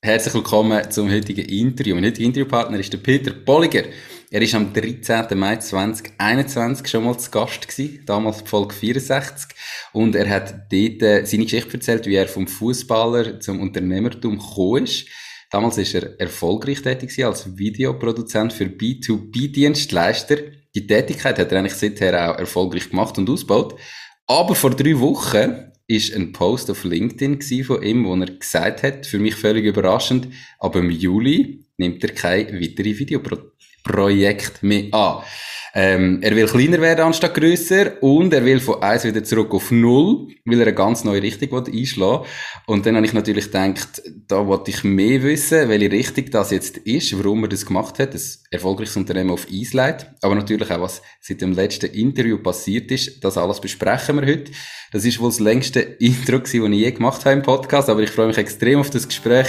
Herzlich willkommen zum heutigen Interview. Mein heutiger Interviewpartner ist der Peter Bolliger. Er ist am 13. Mai 2021 schon mal zu Gast gewesen, damals Folge 64. Und er hat dort äh, seine Geschichte erzählt, wie er vom Fußballer zum Unternehmertum gekommen ist. Damals ist er erfolgreich tätig als Videoproduzent für B2B-Dienstleister. Die Tätigkeit hat er eigentlich seither auch erfolgreich gemacht und ausgebaut. Aber vor drei Wochen ist ein Post auf LinkedIn von ihm, wo er gesagt hat, für mich völlig überraschend, aber im Juli nimmt er kein weitere Videoprojekt mehr an. Ähm, er will kleiner werden anstatt grösser und er will von eins wieder zurück auf null, weil er eine ganz neue Richtung einschlagen Und dann habe ich natürlich gedacht, da wollte ich mehr wissen, welche Richtung das jetzt ist, warum er das gemacht hat, ein erfolgreiches Unternehmen auf Eis legt. Aber natürlich auch, was seit dem letzten Interview passiert ist, das alles besprechen wir heute. Das ist wohl das längste Intro das ich je gemacht habe im Podcast, aber ich freue mich extrem auf das Gespräch.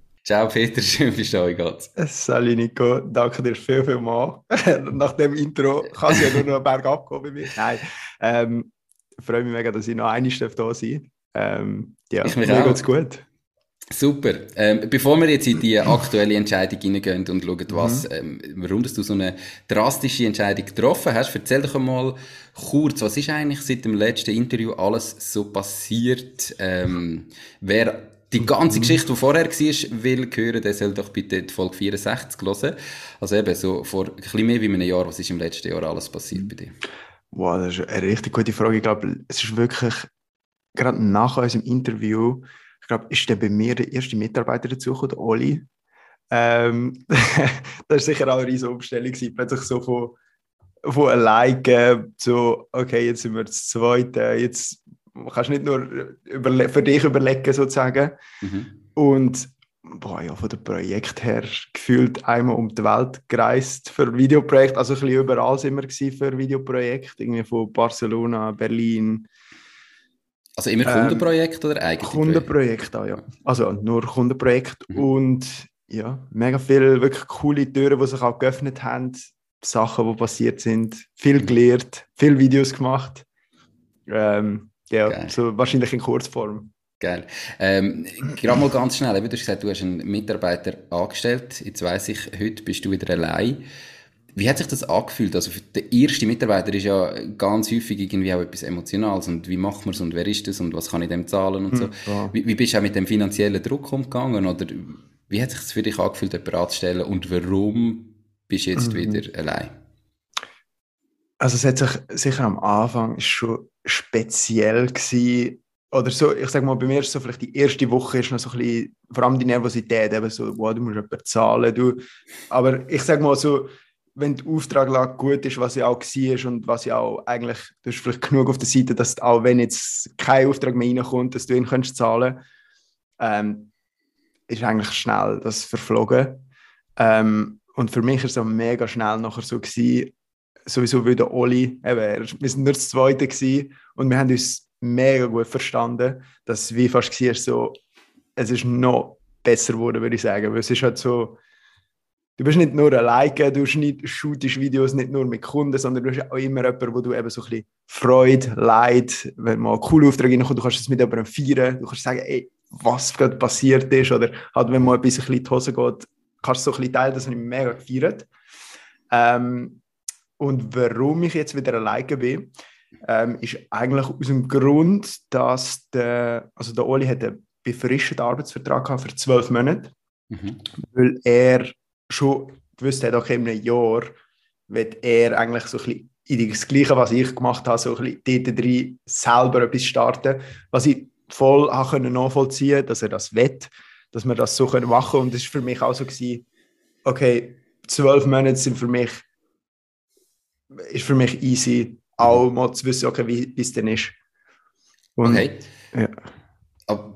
Ciao Peter, schön bist du da, Salut Nico, danke dir viel, viel mal. Nach dem Intro kann es ja nur noch einen Berg abgehen bei mir. Nein, ähm, freue mich mega, dass ich noch einmal da sein ähm, Ja, ich mir geht's gut. Super. Ähm, bevor wir jetzt in die aktuelle Entscheidung hineingehen und schauen, was, mhm. ähm, warum du so eine drastische Entscheidung getroffen hast, erzähl doch einmal kurz, was ist eigentlich seit dem letzten Interview alles so passiert? Ähm, wer die ganze mhm. Geschichte, die vorher war, will hören, der soll doch bitte die Folge 64 hören. Also eben, so vor ein bisschen mehr wie einem Jahr, was ist im letzten Jahr alles passiert bei dir? Wow, das ist eine richtig gute Frage. Ich glaube, es ist wirklich, gerade nach unserem Interview, ich glaube, ist der bei mir der erste Mitarbeiter dazugekommen, der Oli. Ähm, das war sicher auch eine riesige Umstellung, plötzlich so von, von alleine so, okay, jetzt sind wir das Zweite, jetzt kannst nicht nur für dich überlegen, sozusagen. Mhm. Und boah, ja, von dem Projekt her gefühlt einmal um die Welt gereist für Videoprojekte. Also ein bisschen überall sind wir für Videoprojekte, irgendwie von Barcelona, Berlin. Also immer Kundenprojekte ähm, oder eigene Kundenprojekte, auch, ja. Also nur Kundenprojekte mhm. und ja, mega viele wirklich coole Türen, die sich auch geöffnet haben, Sachen, die passiert sind, viel mhm. gelernt, viele Videos gemacht. Ähm, ja, Geil. so wahrscheinlich in Kurzform. Geil. Ähm, gerade mal ganz schnell, du hast gesagt, du hast einen Mitarbeiter angestellt. Jetzt weiss ich, heute bist du wieder allein. Wie hat sich das angefühlt? Also für der erste Mitarbeiter ist ja ganz häufig irgendwie auch etwas Emotionales. Und wie macht man es und wer ist das und was kann ich dem zahlen und so. Hm, ja. wie, wie, bist du auch mit dem finanziellen Druck umgegangen? Oder wie hat sich das für dich angefühlt, jemanden anzustellen und warum bist du jetzt mhm. wieder allein? Also es hat sich sicher am Anfang schon speziell gewesen, oder so, ich sag mal, bei mir ist so vielleicht die erste Woche ist noch so ein bisschen, vor allem die Nervosität, eben so, wow, du musst jemanden zahlen, du, aber ich sag mal so, wenn die Auftraglage gut ist, was ja auch war und was ja auch eigentlich, du hast vielleicht genug auf der Seite, dass auch wenn jetzt kein Auftrag mehr reinkommt, dass du ihn kannst zahlen. Ähm, ist eigentlich schnell das verflogen. Ähm, und für mich ist es mega schnell nachher so gewesen, sowieso wie der Oli, wir sind nur das Zweite gewesen und wir haben uns mega gut verstanden, dass wie fast war, so, es ist noch besser geworden, würde ich sagen, weil es ist halt so, du bist nicht nur alleine, du shootest Videos nicht nur mit Kunden, sondern du hast auch immer jemanden, wo du eben so ein bisschen Freude, Leid, wenn mal ein cooler Auftrag reinkommt, du kannst es mit jemandem feiern, du kannst sagen, ey, was gerade passiert ist oder halt, wenn mal ein bisschen in die Hose geht, kannst du so ein bisschen teilen, das habe ich mega gefeiert. Ähm, und warum ich jetzt wieder alleine bin, ähm, ist eigentlich aus dem Grund, dass der, also der Oli hat einen befristeten Arbeitsvertrag für zwölf Monate, mhm. weil er schon gewusst hat, okay, in einem Jahr wird er eigentlich so ein bisschen in das Gleiche, was ich gemacht habe, so ein bisschen dort drin selber etwas starten, was ich voll können nachvollziehen dass er das will, dass wir das so können machen und das war für mich auch so gewesen, okay, zwölf Monate sind für mich ist für mich easy, auch mal zu wissen, okay, wie es denn ist. Und, okay. Ja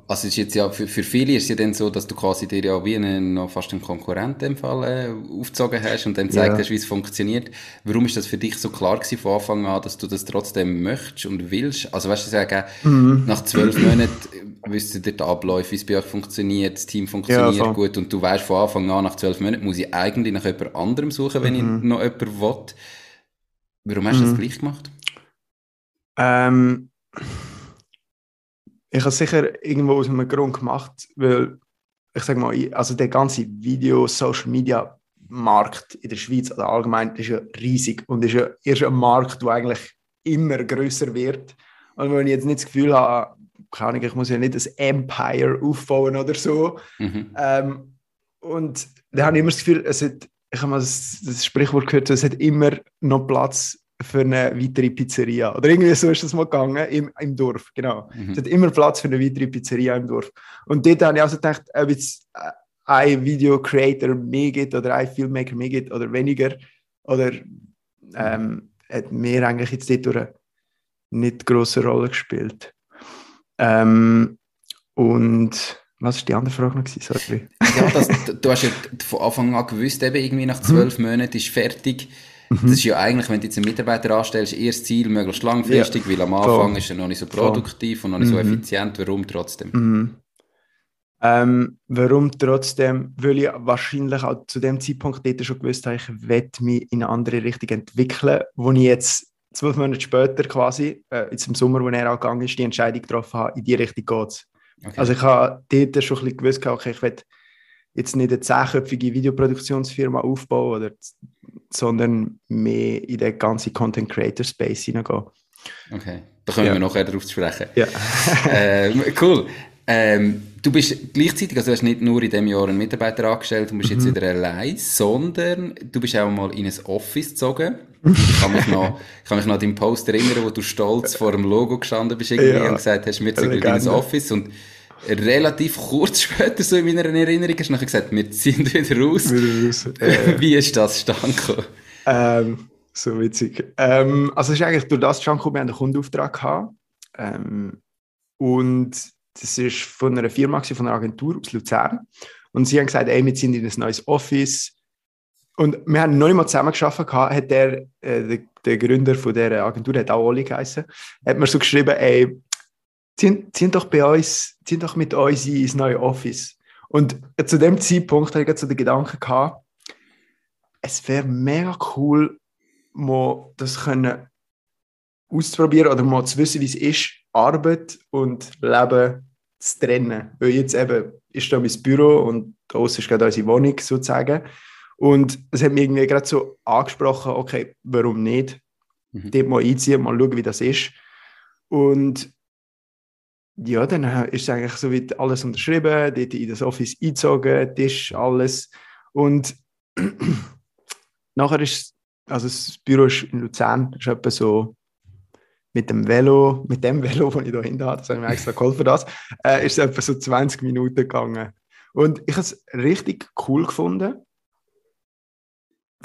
also ist jetzt ja, für, für viele ist es ja dann so, dass du quasi dir ja wie einen, noch fast einen Konkurrenten im Fall äh, aufgezogen hast und dann gezeigt ja. hast, wie es funktioniert. Warum ist das für dich so klar gewesen von Anfang an, dass du das trotzdem möchtest und willst? Also weißt du, sagen, mhm. nach zwölf Monaten wisst ihr den Ablauf, wie es bei euch funktioniert, das Team funktioniert ja, gut und du weißt von Anfang an, nach zwölf Monaten muss ich eigentlich nach jemand anderem suchen, wenn mhm. ich noch jemanden will. Warum hast du mhm. das gleich gemacht? Ähm ich habe es sicher irgendwo aus einem Grund gemacht, weil ich sage mal, also der ganze Video, Social Media Markt in der Schweiz oder allgemein ist ja riesig und ist ja erst ein Markt, der eigentlich immer größer wird. Und wenn ich jetzt nicht das Gefühl habe, kann ich, ich muss ja nicht ein Empire aufbauen oder so. Mhm. Ähm, und da habe ich immer das Gefühl, es hat, ich habe mal das, das Sprichwort gehört, es hat immer noch Platz für eine weitere Pizzeria. Oder irgendwie so ist das mal gegangen im, im Dorf, genau. Mhm. Es hat immer Platz für eine weitere Pizzeria im Dorf. Und dort habe ich also gedacht, ob jetzt äh, ein Video-Creator mehr gibt oder ein Filmmaker mehr gibt oder weniger, oder ähm, hat mir eigentlich jetzt dort nicht große Rolle gespielt. Ähm, und was war die andere Frage noch? Sorry. Ja, das, du hast ja von Anfang an gewusst, eben irgendwie nach zwölf Monaten ist fertig Mhm. Das ist ja eigentlich, wenn du jetzt einen Mitarbeiter anstellst, erstes Ziel, möglichst langfristig, ja. weil am Anfang Voll. ist er noch nicht so produktiv Voll. und noch nicht so mhm. effizient. Warum trotzdem? Mhm. Ähm, warum trotzdem? Weil ich wahrscheinlich auch zu dem Zeitpunkt dort schon gewusst habe, ich werde mich in eine andere Richtung entwickeln, wo ich jetzt zwölf Monate später quasi, äh, jetzt im Sommer, wo er auch gegangen ist, die Entscheidung getroffen habe, in die Richtung geht es. Okay. Also ich habe dort schon ein bisschen gewusst, okay, ich werde jetzt nicht eine zehnköpfige Videoproduktionsfirma aufbauen, oder, sondern mehr in den ganzen Content Creator Space hineingehen. Okay, da können ja. wir nachher darauf sprechen. Ja. ähm, cool. Ähm, du bist gleichzeitig, also du hast nicht nur in diesem Jahr einen Mitarbeiter angestellt und bist mhm. jetzt wieder allein, sondern du bist auch mal in ein Office gezogen. Ich kann mich noch, ich kann mich noch an deinen Post erinnern, wo du stolz vor dem Logo gestanden bist irgendwie ja. und gesagt hast, wir ziehen in ein Office und relativ kurz später, so in meiner Erinnerung, hast du nachher gesagt, wir ziehen wieder raus. Wieder raus. Äh, wie ist das zustande ähm, so witzig. Ähm, also es ist eigentlich durch das zustande wir haben einen Kundenauftrag gehabt. Ähm, und das ist von einer Firma, von einer Agentur aus Luzern. Und sie haben gesagt, ey, wir sind in ein neues Office. Und wir haben noch nicht mal zusammen geschafft, hat der, äh, der, der, Gründer von dieser Agentur, hat auch Oli geheißen, hat mir so geschrieben, ey, ziehen, ziehen doch bei uns, ziehen doch mit uns ins neue Office. Und zu dem Zeitpunkt hatte ich so den Gedanken gehabt, es wäre mega cool, mal das können auszuprobieren oder mal zu wissen, wie es ist, Arbeit und Leben zu trennen. Weil jetzt eben ist da mein Büro und da ist gerade unsere Wohnung sozusagen. Und es hat mich irgendwie gerade so angesprochen, okay, warum nicht? Mhm. Dort mal einziehen, mal schauen, wie das ist. Und ja, dann ist eigentlich so wie alles unterschrieben, dort in das Office eingezogen, Tisch, alles. Und nachher ist, also das Büro ist in Luzern, ist etwa so mit dem Velo, mit dem Velo, das ich da hinten habe, das habe ich mir extra geholfen, das, äh, ist es etwa so 20 Minuten gegangen. Und ich habe es richtig cool gefunden,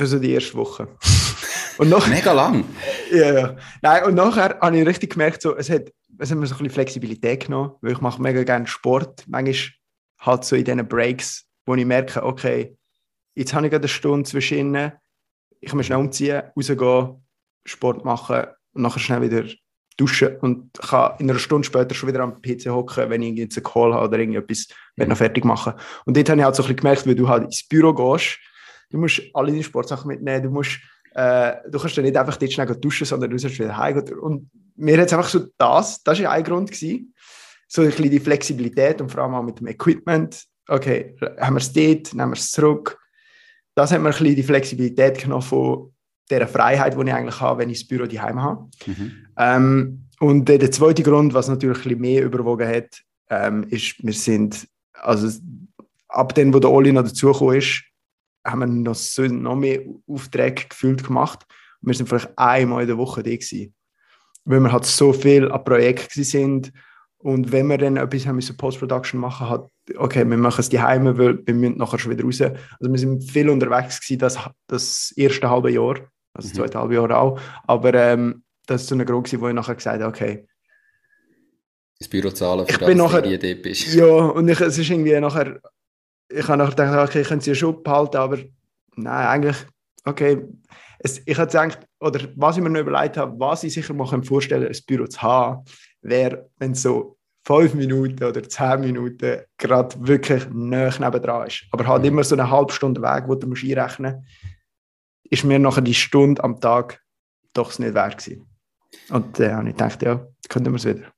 für so die erste Woche. Und nachher, Mega lang. Ja, ja. Nein, und nachher habe ich richtig gemerkt, so, es hat es hat mir so ein bisschen Flexibilität genommen, weil ich mache mega gerne Sport. Manchmal halt so in diesen Breaks, wo ich merke, okay, jetzt habe ich gerade eine Stunde zwischen ihnen, ich kann mich schnell umziehen, rausgehen, Sport machen und nachher schnell wieder duschen und kann in einer Stunde später schon wieder am PC hocken, wenn ich jetzt einen Call habe oder irgendetwas noch fertig machen. Und dort habe ich halt so ein bisschen gemerkt, wenn du halt ins Büro gehst, du musst alle deine Sportsachen mitnehmen, du musst äh, du kannst dann nicht einfach dort schnell duschen, sondern du sollst wieder heim. Und mir hat es einfach so das, das war ein Grund gewesen, so ein bisschen die Flexibilität und vor allem auch mit dem Equipment. Okay, haben wir es dort, nehmen wir es zurück. Das hat mir ein bisschen die Flexibilität genommen von der Freiheit, die ich eigentlich habe, wenn ich das Büro daheim habe. Mhm. Ähm, und der zweite Grund, was natürlich ein bisschen mehr überwogen hat, ähm, ist, wir sind, also ab dem, wo der Oli noch dazugekommen ist, haben wir noch, so, noch mehr Aufträge gefühlt gemacht. Und wir sind vielleicht einmal in der Woche da gewesen. Weil wir halt so viel an Projekten sind und wenn wir dann etwas haben müssen Post-Production machen, hat, okay, wir machen es die Heime, weil wir müssen nachher schon wieder raus. Also wir sind viel unterwegs gewesen, das, das erste halbe Jahr, also das mhm. zweite halbe Jahr auch. Aber ähm, das ist so ein Grund gewesen, wo ich nachher gesagt habe, okay. Das Büro zahlen, für ich das, bin nachher, du dort bist. Ja, und ich, es ist irgendwie nachher, ich habe nachher gedacht, okay, ich könnte sie ja schon behalten, aber nein, eigentlich, okay. Es, ich hatte gedacht, oder was ich mir noch überlegt habe, was ich sicher mal vorstellen kann, ein Büro zu haben, wäre, wenn so fünf Minuten oder zehn Minuten gerade wirklich nah nebendran ist. Aber halt mhm. immer so eine halbe Stunde Weg, wo du musst einrechnen musst, ist mir nachher die Stunde am Tag doch nicht wert gewesen. Und dann äh, habe ich gedacht, ja, könnten wir es wieder.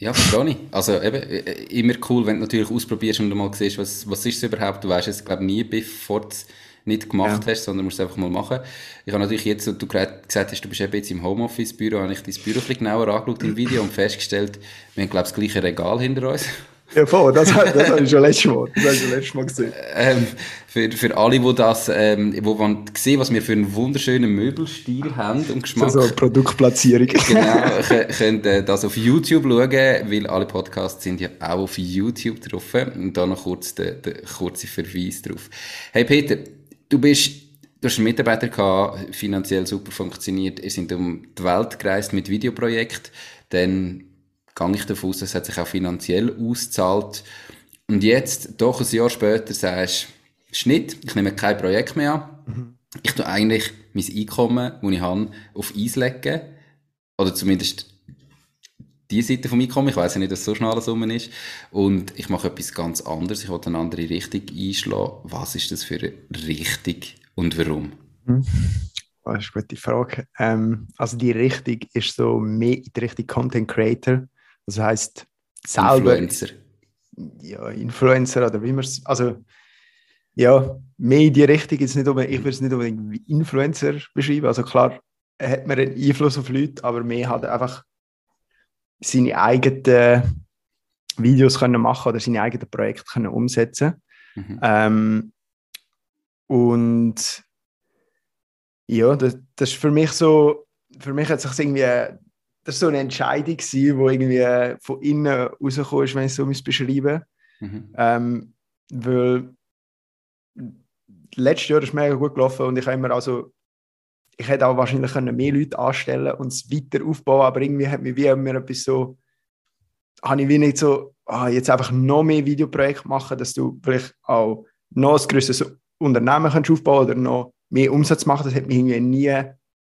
Ja, verstehe ich. Also eben, äh, immer cool, wenn du natürlich ausprobierst und du mal siehst, was, was ist es überhaupt. Du weißt es, glaube nie, bevor du nicht gemacht ja. hast, sondern musst es einfach mal machen. Ich habe natürlich jetzt, du gesagt hast, du bist eben jetzt im Homeoffice-Büro, habe ich dein Büro ein bisschen genauer angeschaut im Video und festgestellt, wir haben, glaube ich, das gleiche Regal hinter uns. Ja, voll, das, das habe ich schon letztes Mal, das habe ich schon letztes Mal gesehen. Ähm, für, für alle, die das, ähm, wo man sehen, was wir für einen wunderschönen Möbelstil haben und Geschmack. So, so Produktplatzierung. genau, könnt äh, das auf YouTube schauen, weil alle Podcasts sind ja auch auf YouTube drauf. Und da noch kurz der, der kurze Verweis drauf. Hey Peter, Du bist, du hast einen Mitarbeiter gehabt, finanziell super funktioniert, ihr seid um die Welt gereist mit Videoprojekt, dann gehe ich davon aus, es hat sich auch finanziell ausgezahlt. Und jetzt, doch ein Jahr später, sagst du, Schnitt, ich nehme kein Projekt mehr an. Mhm. Ich tue eigentlich mein Einkommen, das ich habe, auf Eis legen. Oder zumindest die Seite vom Einkommen. Ich weiß ja nicht, dass es so schnell Summe ist. Und ich mache etwas ganz anderes. Ich will eine andere Richtung einschlagen. Was ist das für eine Richtung und warum? Hm. Das ist eine gute Frage. Ähm, also die Richtung ist so mehr in die Richtung Content Creator. Das heißt selber... Influencer. Ja, Influencer oder wie man es... Also ja, mehr in die Richtung. Jetzt nicht unbedingt, ich würde es nicht unbedingt wie Influencer beschreiben. Also klar hat man einen Einfluss auf Leute, aber mehr hat einfach seine eigenen Videos können machen oder seine eigenen Projekte können umsetzen mhm. ähm, und ja, das, das ist für mich so, für mich hat sich irgendwie, das ist so eine Entscheidung gewesen, wo irgendwie von innen rausgekommen ist, wenn ich es so beschreiben mhm. ähm, weil letztes Jahr ist mega gut gelaufen und ich habe immer also ich hätte auch wahrscheinlich mehr Leute anstellen und es weiter aufbauen, aber irgendwie hat mich wie immer etwas so, habe ich wie nicht so, ah, jetzt einfach noch mehr Videoprojekte machen, dass du vielleicht auch noch ein größeres Unternehmen kannst aufbauen oder noch mehr Umsatz machen. Das hat mich irgendwie nie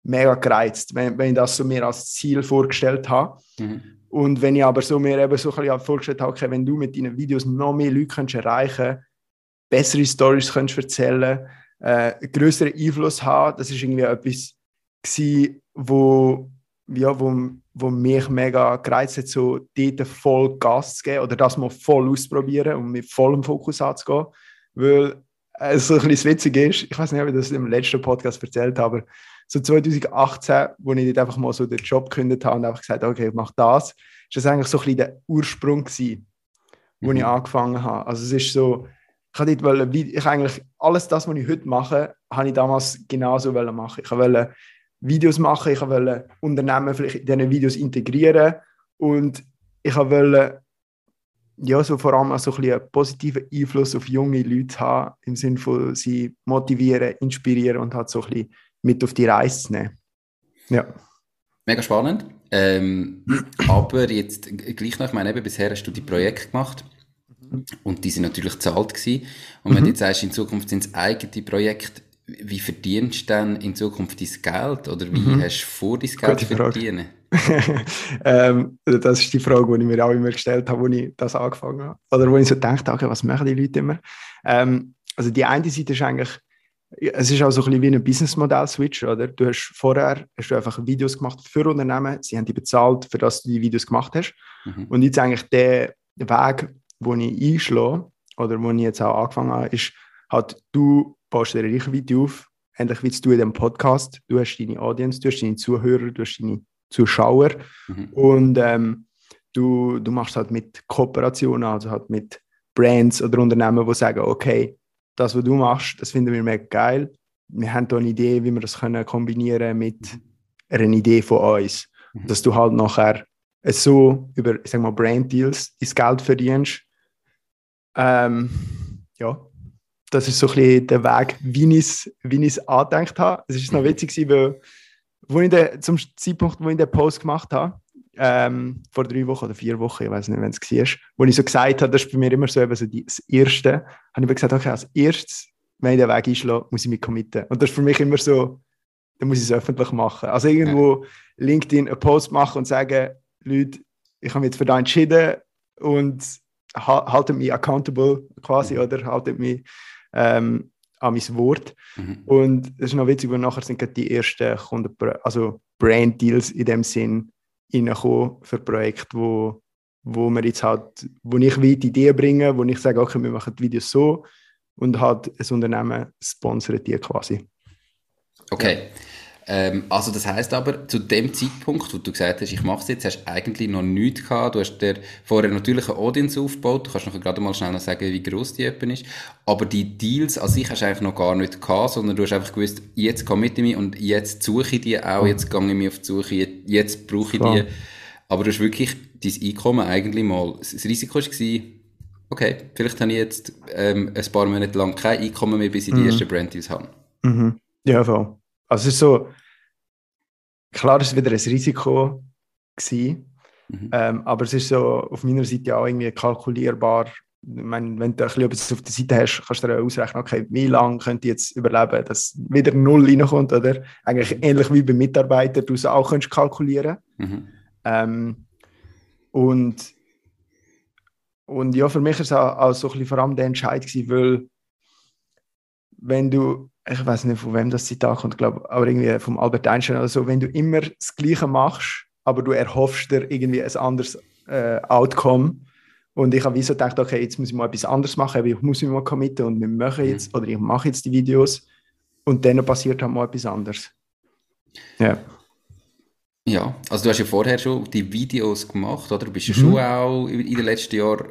mega gereizt, wenn, wenn ich das so mir als Ziel vorgestellt habe. Mhm. Und wenn ich aber so mir eben so ein bisschen vorgestellt habe, okay, wenn du mit deinen Videos noch mehr Leute kannst erreichen bessere Stories kannst erzählen äh, größeren Einfluss haben. Das ist irgendwie etwas gewesen, wo, ja, wo, wo mich mega gereizt hat, so dort voll Gas zu geben oder das mal voll auszuprobieren und mit vollem Fokus anzugehen. Weil es so ein bisschen witzig ist, ich weiß nicht, ob ich das im letzten Podcast erzählt habe, aber so 2018, wo ich dort einfach mal so den Job gekündigt habe und einfach gesagt habe, okay, ich mache das, ist das eigentlich so ein bisschen der Ursprung gewesen, wo mhm. ich angefangen habe. Also es ist so, ich habe wollen, ich eigentlich alles das, was ich heute mache, habe ich damals genauso machen. Ich wollte Videos machen, ich wollte Unternehmen vielleicht in diesen Videos integrieren und ich wollte ja, so vor allem so ein einen positiven Einfluss auf junge Leute haben, im Sinne von sie motivieren, inspirieren und halt so ein bisschen mit auf die Reise zu nehmen. Ja. Mega spannend. Ähm, aber jetzt gleich noch, ich meine, eben, bisher hast du die Projekte gemacht. Und die sind natürlich zahlt gewesen. Und wenn mhm. du jetzt sagst, in Zukunft sind es eigene Projekte, wie verdienst du dann in Zukunft dein Geld? Oder wie mhm. hast du vor, dein Geld zu verdienen? ähm, das ist die Frage, die ich mir auch immer gestellt habe, als ich das angefangen habe. Oder wo ich so gedacht habe, was machen die Leute immer? Ähm, also die eine Seite ist eigentlich, es ist auch so ein bisschen wie ein Businessmodell-Switch, oder? Du hast vorher hast du einfach Videos gemacht für Unternehmen, sie haben die bezahlt, für das du die Videos gemacht hast. Mhm. Und jetzt eigentlich der Weg, wo ich einschlage, oder wo ich jetzt auch angefangen habe, ist halt, du baust dir eine Reichweite auf, ähnlich wie du in dem Podcast. Du hast deine Audience, du hast deine Zuhörer, du hast deine Zuschauer mhm. und ähm, du, du machst halt mit Kooperationen, also halt mit Brands oder Unternehmen, die sagen, okay, das, was du machst, das finden wir mega geil. Wir haben hier eine Idee, wie wir das können kombinieren mit einer Idee von uns. Mhm. Dass du halt nachher so über, ich sag mal, Brand Deals dein Geld verdienst. Ähm, ja, das ist so ein bisschen der Weg, wie ich es wie angedenkt habe. Es ist noch mhm. witzig, weil wo ich den, zum Zeitpunkt, wo ich den Post gemacht habe, ähm, vor drei Wochen oder vier Wochen, ich weiß nicht, wenn es war, wo ich so gesagt habe, das ist bei mir immer so, eben so die, das Erste, habe ich gesagt, okay, als erstes, wenn ich den Weg einschlage, muss ich mich committen. Und das ist für mich immer so, dann muss ich es öffentlich machen. Also irgendwo ja. LinkedIn einen Post machen und sagen, Leute, ich habe mich jetzt für das entschieden und haltet mich accountable quasi, mhm. oder haltet mich ähm, an mein Wort. Mhm. Und es ist noch witzig, weil nachher sind die ersten Kunden, also Brand Deals in dem Sinn reingekommen für Projekte, wo, wo wir jetzt halt, wo ich wie die Idee bringe, wo ich sage, okay, wir machen die Videos so und halt ein Unternehmen sponsert die quasi. Okay. Ja. Ähm, also das heißt aber, zu dem Zeitpunkt, wo du gesagt hast, ich mache es jetzt, hast du eigentlich noch nichts gehabt. Du hast dir vorher natürlich eine Audience aufgebaut. Du kannst noch gerade mal schnell noch sagen, wie groß die App ist. Aber die Deals an sich hast du eigentlich noch gar nicht gehabt, sondern du hast einfach gewusst, jetzt komme ich mir und jetzt suche ich die auch, jetzt gehe ich mir auf die Suche, jetzt brauche ich die. Aber du hast wirklich dein Einkommen eigentlich mal, das Risiko war, okay, vielleicht habe ich jetzt ähm, ein paar Monate lang kein Einkommen mehr, bis ich die mhm. ersten Brand Deals habe. Mhm. Ja, voll. Also es ist so, klar ist es wieder ein Risiko gewesen, mhm. ähm, aber es ist so auf meiner Seite auch irgendwie kalkulierbar. Ich meine, wenn du ein bisschen etwas auf der Seite hast, kannst du dir ausrechnen, okay, wie lange könnte ich jetzt überleben, dass wieder Null reinkommt, oder? Eigentlich mhm. ähnlich wie beim Mitarbeiter, du es auch kannst kalkulieren. Mhm. Ähm, und, und ja, für mich ist es auch, auch so ein bisschen vor allem der Entscheid gewesen, weil wenn du ich weiß nicht, von wem das Zitat kommt, glaube aber irgendwie vom Albert Einstein oder so, wenn du immer das Gleiche machst, aber du erhoffst dir irgendwie ein anderes äh, Outcome. Und ich habe wie so gedacht, okay, jetzt muss ich mal etwas anderes machen, ich muss mich mal committen und wir machen mhm. jetzt, mhm. oder ich mache jetzt die Videos und dann passiert halt mal etwas anderes. Ja. Ja, also du hast ja vorher schon die Videos gemacht, oder? Du bist ja mhm. schon auch in den letzten Jahren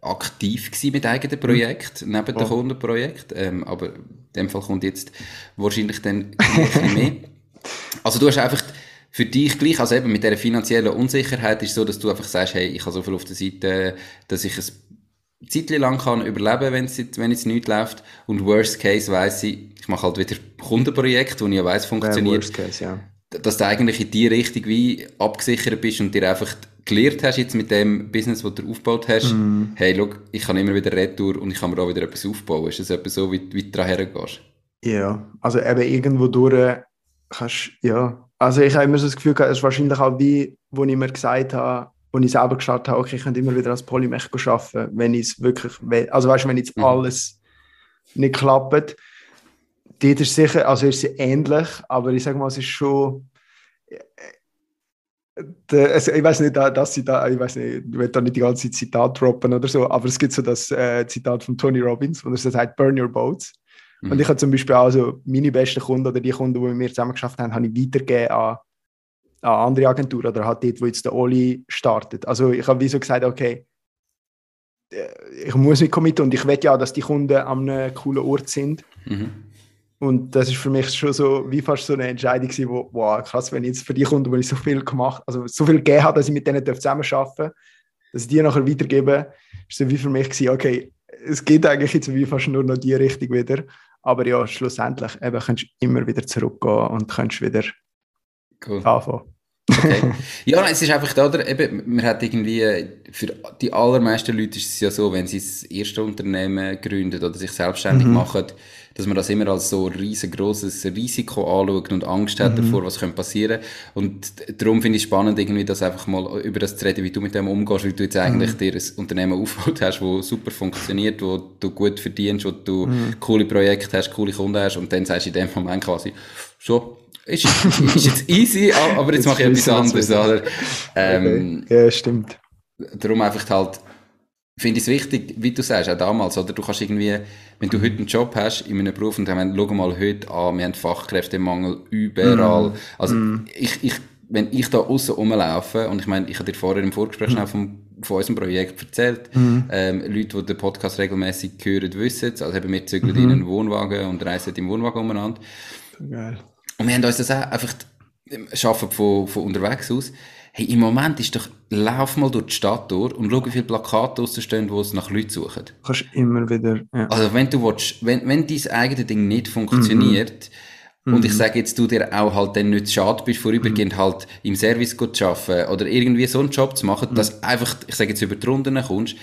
aktiv gewesen mit eigenen Projekten, mhm. neben oh. dem Kundenprojekt. Ähm, aber in dem Fall kommt jetzt wahrscheinlich dann ein mehr. Also du hast einfach für dich gleich, also eben mit dieser finanziellen Unsicherheit ist es so, dass du einfach sagst, hey, ich habe so viel auf der Seite, dass ich es Zeit lang kann überleben, wenn es, wenn es nicht läuft. Und worst case weiss ich, ich mache halt wieder Kundenprojekte, wo ich ja weiss, funktioniert. Ja, worst case, ja. Dass du eigentlich in die Richtung wie abgesichert bist und dir einfach gelernt hast jetzt mit dem Business, das du aufgebaut hast, mm. hey, schau, ich kann immer wieder retour und ich kann mir auch wieder etwas aufbauen. Ist das etwas so, wie, wie du daher gehst? Ja, also eben irgendwo durch kannst, ja. Also ich habe immer so das Gefühl gehabt, es ist wahrscheinlich auch wie, wo ich mir gesagt habe, wo ich selber gestartet habe, okay, ich könnte immer wieder als Polymech arbeiten, wenn ich es wirklich will. Also weißt du, wenn jetzt mhm. alles nicht klappt, dort ist sicher, also ist sie ähnlich, aber ich sage mal, es ist schon also ich weiß nicht, dass sie da, ich weiß nicht, ich will da nicht die ganze Zitat droppen oder so, aber es gibt so das äh, Zitat von Tony Robbins, wo er so sagt, burn your boats. Mhm. Und ich habe zum Beispiel auch so meine besten Kunden oder die Kunden, die mit mir zusammen geschafft haben, habe ich weitergegeben an, an andere Agenturen oder halt dort, wo jetzt der Oli startet. Also ich habe wie so gesagt, okay, äh, ich muss mich committen und ich will ja, dass die Kunden an einem coolen Ort sind. Mhm. Und das ist für mich schon so, wie fast so eine Entscheidung gewesen, wo, wow, krass, wenn ich jetzt für die Kunden, wo ich so viel gemacht, also so viel gegeben habe, dass ich mit denen zusammenarbeiten darf, dass ich die nachher weitergebe, ist so wie für mich gewesen, okay, es geht eigentlich jetzt wie fast nur noch die Richtung wieder. Aber ja, schlussendlich eben kannst du immer wieder zurückgehen und kannst wieder cool. anfangen. Okay. Ja, es ist einfach da, oder? Eben, man hat irgendwie, für die allermeisten Leute ist es ja so, wenn sie das erste Unternehmen gründen oder sich selbstständig mhm. machen, dass man das immer als so riesengroßes Risiko anschaut und Angst hat mhm. davor, was könnte passieren. Und darum finde ich es spannend, irgendwie das einfach mal über das zu reden, wie du mit dem umgehst, weil du jetzt eigentlich mhm. dir ein Unternehmen aufgebaut hast, wo super funktioniert, wo du gut verdienst, wo du mhm. coole Projekte hast, coole Kunden hast und dann sagst du in dem Moment quasi, so, ist, ist jetzt easy, aber jetzt mache ich etwas anderes, oder? Ähm, okay. Ja, stimmt. Darum einfach halt, finde ich es wichtig, wie du sagst, auch damals, oder? Du kannst irgendwie, wenn du heute einen Job hast in einem Beruf und dann, schau mal heute an, wir haben Fachkräftemangel überall. Mm. Also, mm. ich, ich, wenn ich da außen rumlaufe, und ich meine, ich habe dir vorher im Vorgespräch mm. vom von unserem Projekt erzählt. Mhm. Ähm, Leute, die den Podcast regelmäßig hören, wissen es. Also eben, wir zügeln mhm. in einen Wohnwagen und reisen im Wohnwagen umeinander. Geil. Und wir haben uns das auch einfach, schaffen von, von unterwegs aus. Hey, im Moment ist doch, lauf mal durch die Stadt durch und schau, wie viele Plakate draussen stehen, wo es nach Leuten suchen. Kannst immer wieder, ja. Also wenn du willst, wenn, wenn dein eigenes Ding nicht funktioniert, mhm. und ich mhm. sage jetzt, du dir auch halt dann nicht schade bist, vorübergehend mhm. halt im Service zu arbeiten oder irgendwie so einen Job zu machen, mhm. dass einfach, ich sage jetzt, über die Runden kommst,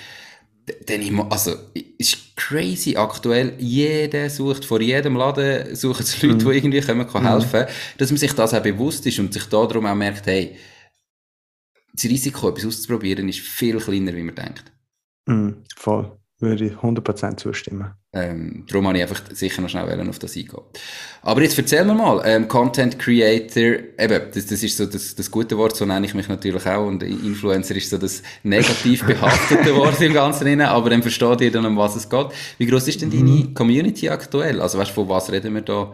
dann immer, also, ist crazy aktuell. Jeder sucht, vor jedem Laden suchen es Leute, mhm. die irgendwie kommen, kann helfen, mhm. dass man sich das auch bewusst ist und sich darum auch merkt, hey, das Risiko, etwas auszuprobieren, ist viel kleiner, wie man denkt. Mhm, voll. Würde ich 100% zustimmen. Ähm, darum habe ich einfach sicher noch schnell auf das eingehen. Aber jetzt erzähl mir mal, ähm, Content Creator, eben, das, das ist so das, das gute Wort, so nenne ich mich natürlich auch, und Influencer ist so das negativ behaftete Wort im Ganzen rein, aber dann versteht ihr dann, um was es geht. Wie groß ist denn deine. Community aktuell? Also weißt du, von was reden wir da?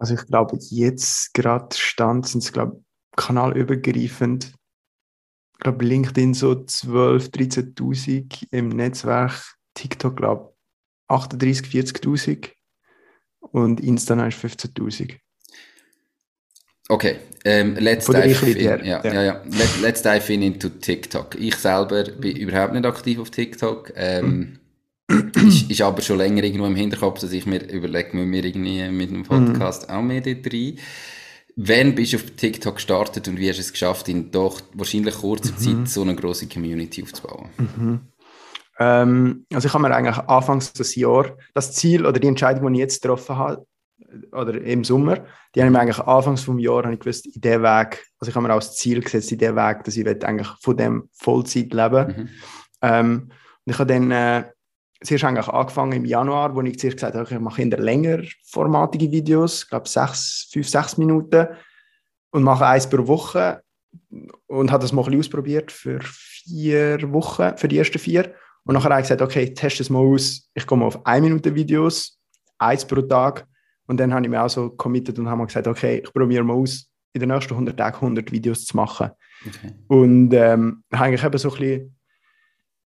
Also ich glaube, jetzt gerade Stand sind es, glaube kanalübergreifend. Ich glaube, LinkedIn so 12.000, 13.000 im Netzwerk. TikTok, glaube 38.000, 40.000 und Instagram ist 15.000. Okay, ähm, let's, dive in, ja, ja. Ja, ja. Let, let's dive in into TikTok. Ich selber bin überhaupt nicht aktiv auf TikTok. Ähm, ist, ist aber schon länger irgendwo im Hinterkopf, dass ich mir überlege, müssen wir irgendwie mit einem Podcast mhm. auch mehr dort rein. Wann bist du auf TikTok gestartet und wie hast du es geschafft, in doch wahrscheinlich kurzer mhm. Zeit so eine große Community aufzubauen? Mhm. Ähm, also ich habe mir eigentlich anfangs des Jahr das Ziel oder die Entscheidung, die ich jetzt getroffen habe, oder im Sommer, die habe ich mir eigentlich anfangs vom Jahr habe ich gewusst, in dem Weg, also ich habe mir auch das Ziel gesetzt, in dem Weg, dass ich eigentlich von dem Vollzeit leben mhm. ähm, und ich habe dann äh, zuerst eigentlich angefangen im Januar, wo ich zuerst gesagt habe, ich mache in der länger formatige Videos, ich glaube sechs, fünf, sechs Minuten und mache eins pro Woche und habe das mal ein bisschen ausprobiert für vier Wochen, für die ersten vier. Und nachher habe ich gesagt, okay, ich teste es mal aus, ich komme auf 1 Minute Videos, eins pro Tag. Und dann habe ich mir auch so committed und habe gesagt, okay, ich probiere mal aus, in den nächsten 100 Tagen 100 Videos zu machen. Okay. Und ähm, habe eigentlich eben so ein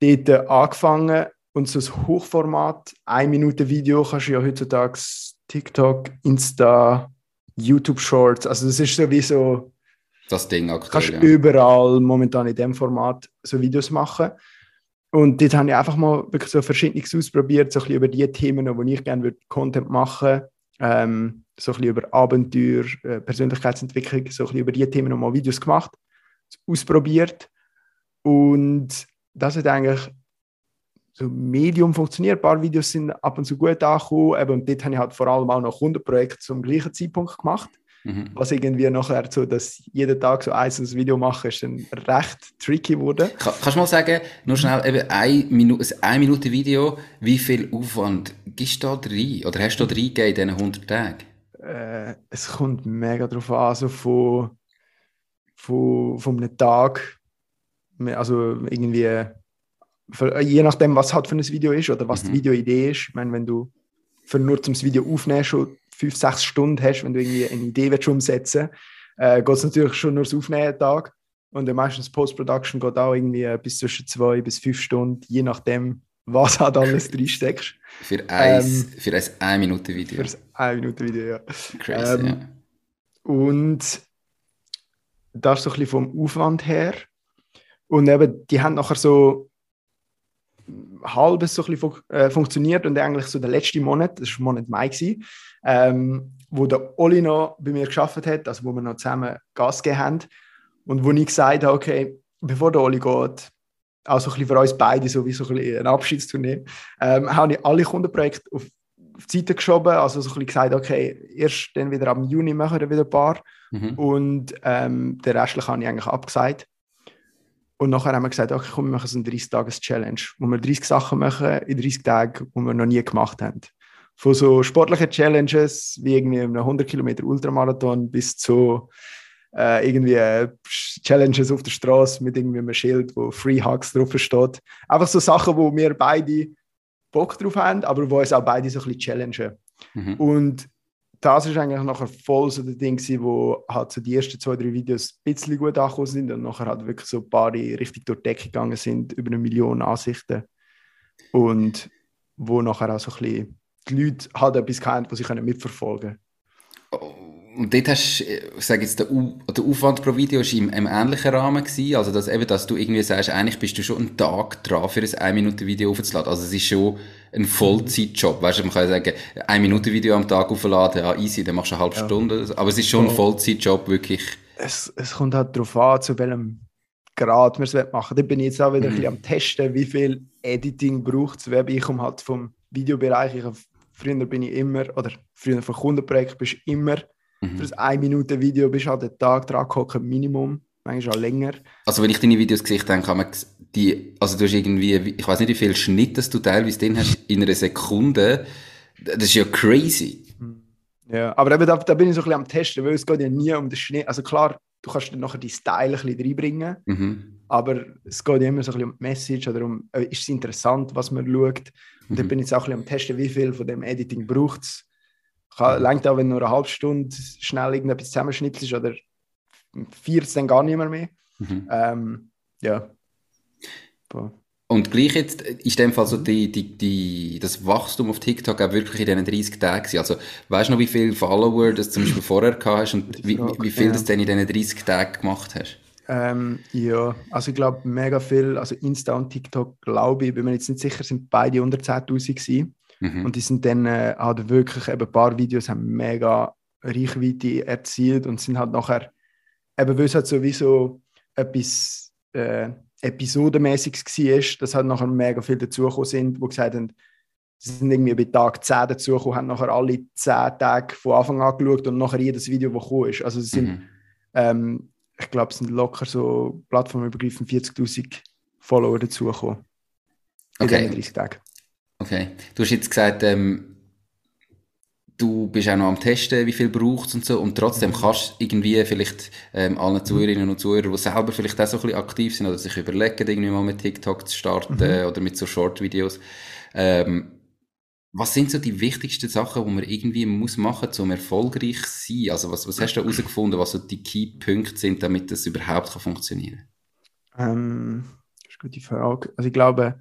bisschen dort angefangen und so ein Hochformat, 1 Minute Video kannst du ja heutzutage TikTok, Insta, YouTube Shorts, also das ist sowieso das Ding aktuell. Kannst ja. überall momentan in dem Format so Videos machen. Und dort habe ich einfach mal wirklich so Verschiedenes ausprobiert, so ein bisschen über die Themen, wo ich gerne würde Content machen ähm, so ein bisschen über Abenteuer, äh, Persönlichkeitsentwicklung, so ein bisschen über die Themen noch mal Videos gemacht, ausprobiert. Und das hat eigentlich so Medium funktioniert. Ein paar Videos sind ab und zu gut angekommen. Eben, und dort habe ich halt vor allem auch noch Kundenprojekte zum gleichen Zeitpunkt gemacht. Mhm. Was irgendwie nachher so, dass jeden Tag so ein Video machen, ist dann recht tricky geworden. Kann, kannst du mal sagen, nur schnell, eben ein, Minu ein Minute Video, wie viel Aufwand gibst du da rein? Oder hast du da reingegeben in diesen 100 Tagen? Äh, es kommt mega drauf an, also von, von, von einem Tag, also irgendwie, für, je nachdem, was halt für ein Video ist oder was mhm. die Videoidee ist. Ich meine, wenn du für nur zum Video aufnehmen schon fünf, sechs Stunden hast, wenn du irgendwie eine Idee willst umsetzen äh, geht es natürlich schon nur das Aufnehmen Tag. Und dann meistens Post-Production geht auch irgendwie bis zwischen zwei bis fünf Stunden, je nachdem, was halt alles drin steckst. Für ein, ähm, für ein 1 Minute Video. Für ein 1 Minute Video, ja. Crazy, ähm, ja. Und das so ein bisschen vom Aufwand her. Und eben, die haben nachher so halbes so ein bisschen fun äh, funktioniert und eigentlich so der letzte Monat, das war Monat Mai, gewesen, ähm, wo der Oli noch bei mir geschafft hat, also wo wir noch zusammen Gas gegeben haben und wo ich gesagt habe, okay, bevor der Oli geht, auch so ein bisschen für uns beide, so wie so ein, ein Abschiedstournee, ähm, habe ich alle Kundenprojekte auf, auf die Seite geschoben, also so ein bisschen gesagt, okay, erst dann wieder am Juni machen wir wieder ein paar mhm. und ähm, den restlichen habe ich eigentlich abgesagt. Und nachher haben wir gesagt, okay, komm, wir machen so eine 30-Tages-Challenge, wo wir 30 Sachen machen in 30 Tagen, die wir noch nie gemacht haben. Von so sportlichen Challenges, wie irgendwie einem 100 Kilometer Ultramarathon, bis zu äh, irgendwie äh, Challenges auf der Straße mit irgendwie einem Schild, wo Free Hugs drauf steht. Einfach so Sachen, wo wir beide Bock drauf haben, aber wo uns auch beide so ein bisschen challengen. Mhm. Und das ist eigentlich nachher voll so der Ding, wo halt so die ersten zwei, drei Videos ein bisschen gut angekommen sind und nachher halt wirklich so ein paar richtig durch die Decke gegangen sind, über eine Million Ansichten. Und wo nachher auch so ein bisschen die Leute halt etwas haben, die sie mitverfolgen können. Und dort hast, ich sage jetzt, der, der Aufwand pro Video war im, im ähnlichen Rahmen gewesen. Also, dass eben, dass du irgendwie sagst, eigentlich bist du schon einen Tag dran, für ein 1-Minuten-Video aufzuladen. Also, es ist schon ein Vollzeitjob. Weißt du, man kann sagen, ein Minuten Video am Tag aufladen, ja, easy, dann machst du eine halbe ja. Stunde. Aber es ist schon ein Vollzeitjob, wirklich. Es, es kommt halt darauf an, zu welchem Grad wir es machen. Da bin ich jetzt auch wieder mhm. ein bisschen am Testen, wie viel Editing braucht es. Ich komme halt vom Videobereich. Ich, früher bin ich immer, oder früher vom Kundenprojekt bist du immer Mhm. Für ein 1-Minuten-Video bist du halt den Tag dran gekommen, Minimum. Manchmal auch länger. Also, wenn ich deine Videos gesehen habe, kann man die, also du hast irgendwie, ich weiß nicht, wie viel Schnitt das du teilweise drin hast, in einer Sekunde. Das ist ja crazy. Mhm. Ja, aber eben da, da bin ich so ein bisschen am Testen, weil es geht ja nie um den Schnitt. Also klar, du kannst dann nachher die Style ein bisschen reinbringen, mhm. aber es geht ja immer so ein bisschen um die Message oder um, äh, ist es interessant, was man schaut. Und mhm. dann bin ich jetzt auch ein bisschen am Testen, wie viel von dem Editing braucht es Längt auch, wenn du nur eine halbe Stunde schnell irgendetwas zusammenschnipselst oder vier es dann gar nicht mehr. mehr. Mhm. Ähm, ja. Boah. Und gleich jetzt ist in dem Fall so die, die, die, das Wachstum auf TikTok auch wirklich in diesen 30 Tagen Also, weißt du noch, wie viele Follower das zum Beispiel vorher gehabt hast und wie, wie viel ja. das denn in diesen 30 Tagen gemacht hast? Ähm, ja, also ich glaube mega viel, also Insta und TikTok, glaube ich, bin mir jetzt nicht sicher, sind beide unter 10.000 gewesen. Mhm. Und die sind dann äh, halt wirklich, eben ein paar Videos haben mega Reichweite erzielt und sind halt nachher, eben weil es halt sowieso etwas äh, Episodenmäßiges war, dass halt nachher mega viele dazugekommen sind, die gesagt haben, sie sind irgendwie bei Tag 10 dazugekommen, haben nachher alle 10 Tage von Anfang an geschaut und nachher jedes Video, das gekommen ist. Also es sind, mhm. ähm, ich glaube, es sind locker so plattformübergreifend 40'000 Follower dazugekommen. In okay. 30 Tagen. Okay. Du hast jetzt gesagt, ähm, du bist auch noch am Testen, wie viel braucht und so, und trotzdem mhm. kannst du irgendwie vielleicht ähm, allen Zuhörerinnen und Zuhörern, die selber vielleicht auch so ein bisschen aktiv sind oder sich überlegen, irgendwie mal mit TikTok zu starten mhm. oder mit so Short-Videos, ähm, was sind so die wichtigsten Sachen, die man irgendwie muss machen muss, um erfolgreich zu sein? Also was, was hast du herausgefunden, was so die Key-Punkte sind, damit das überhaupt kann funktionieren kann? Ähm, das ist eine gute Frage. Also ich glaube,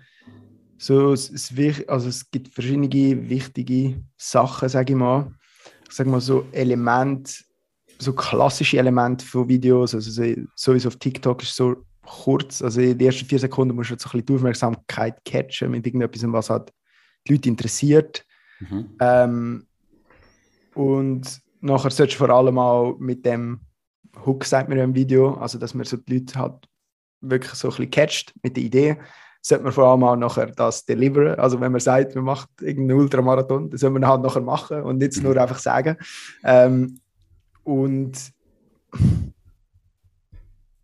so, es, es, also es gibt verschiedene wichtige Sachen, sage ich mal. Ich sage mal so Elemente, so klassische Elemente von Videos, also sowieso auf TikTok ist so kurz, also in den ersten vier Sekunden musst du so ein bisschen die Aufmerksamkeit catchen mit irgendetwas, was halt die Leute interessiert. Mhm. Ähm, und nachher solltest du vor allem auch mit dem Hook, sagt man im Video, also dass man so die Leute halt wirklich so ein bisschen catcht mit der Idee sollte man vor allem auch nachher das deliveren. Also wenn man sagt, man macht irgendeinen Ultramarathon, dann soll man halt nachher machen und nicht nur einfach sagen. Ähm, und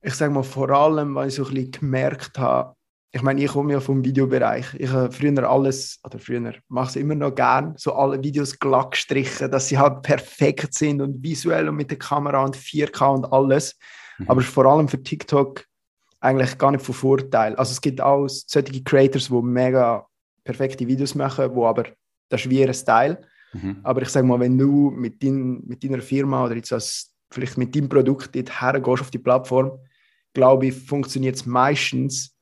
ich sage mal vor allem, weil ich so ein bisschen gemerkt habe, ich meine, ich komme ja vom Videobereich. Ich habe früher alles, oder früher mache es immer noch gern, so alle Videos glatt gestrichen, dass sie halt perfekt sind und visuell und mit der Kamera und 4K und alles. Mhm. Aber vor allem für TikTok eigentlich gar nicht von Vorteil. Also es gibt auch solche Creators, die mega perfekte Videos machen, wo aber das ist wie ihr Style. Mhm. Aber ich sage mal, wenn du mit, dein, mit deiner Firma oder jetzt als, vielleicht mit deinem Produkt dort hergehst auf die Plattform, glaube ich, funktioniert es meistens,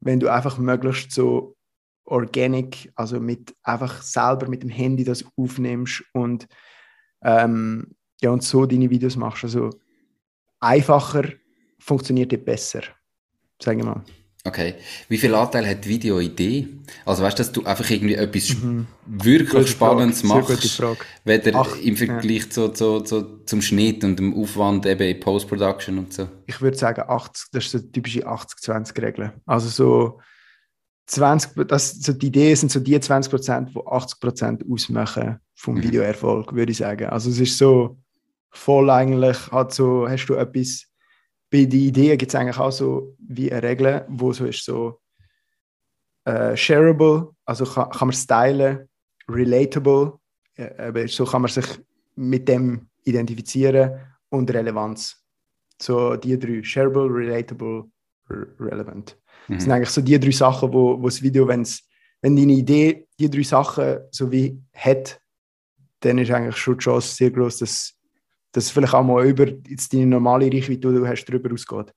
wenn du einfach möglichst so organic, also mit einfach selber mit dem Handy das aufnimmst und ähm, ja und so deine Videos machst. Also einfacher funktioniert dir besser sagen wir mal. Okay. Wie viel Anteil hat die Videoidee? Also weißt du, dass du einfach irgendwie etwas mhm. wirklich gute Spannendes Frage. machst, weder Ach, im Vergleich ja. zu, zu, zu, zum Schnitt und dem Aufwand eben in Post-Production und so? Ich würde sagen 80, das ist so eine typische 80-20-Regel. Also so 20, das, so die Idee sind so die 20 Prozent, die 80 Prozent ausmachen vom mhm. Videoerfolg, würde ich sagen. Also es ist so voll eigentlich, halt so, hast du etwas bei den Ideen gibt es eigentlich auch so wie eine Regel, wo so ist so äh, shareable, also kann, kann man stylen, relatable, äh, aber so kann man sich mit dem identifizieren und Relevanz. So die drei, shareable, relatable, re relevant. Mhm. Das sind eigentlich so die drei Sachen, wo, wo das Video, wenn's, wenn deine Idee die drei Sachen so wie hat, dann ist eigentlich schon die Chance sehr groß, dass dass es vielleicht auch mal über jetzt deine normale Reichweite, die du hast, darüber ausgeht.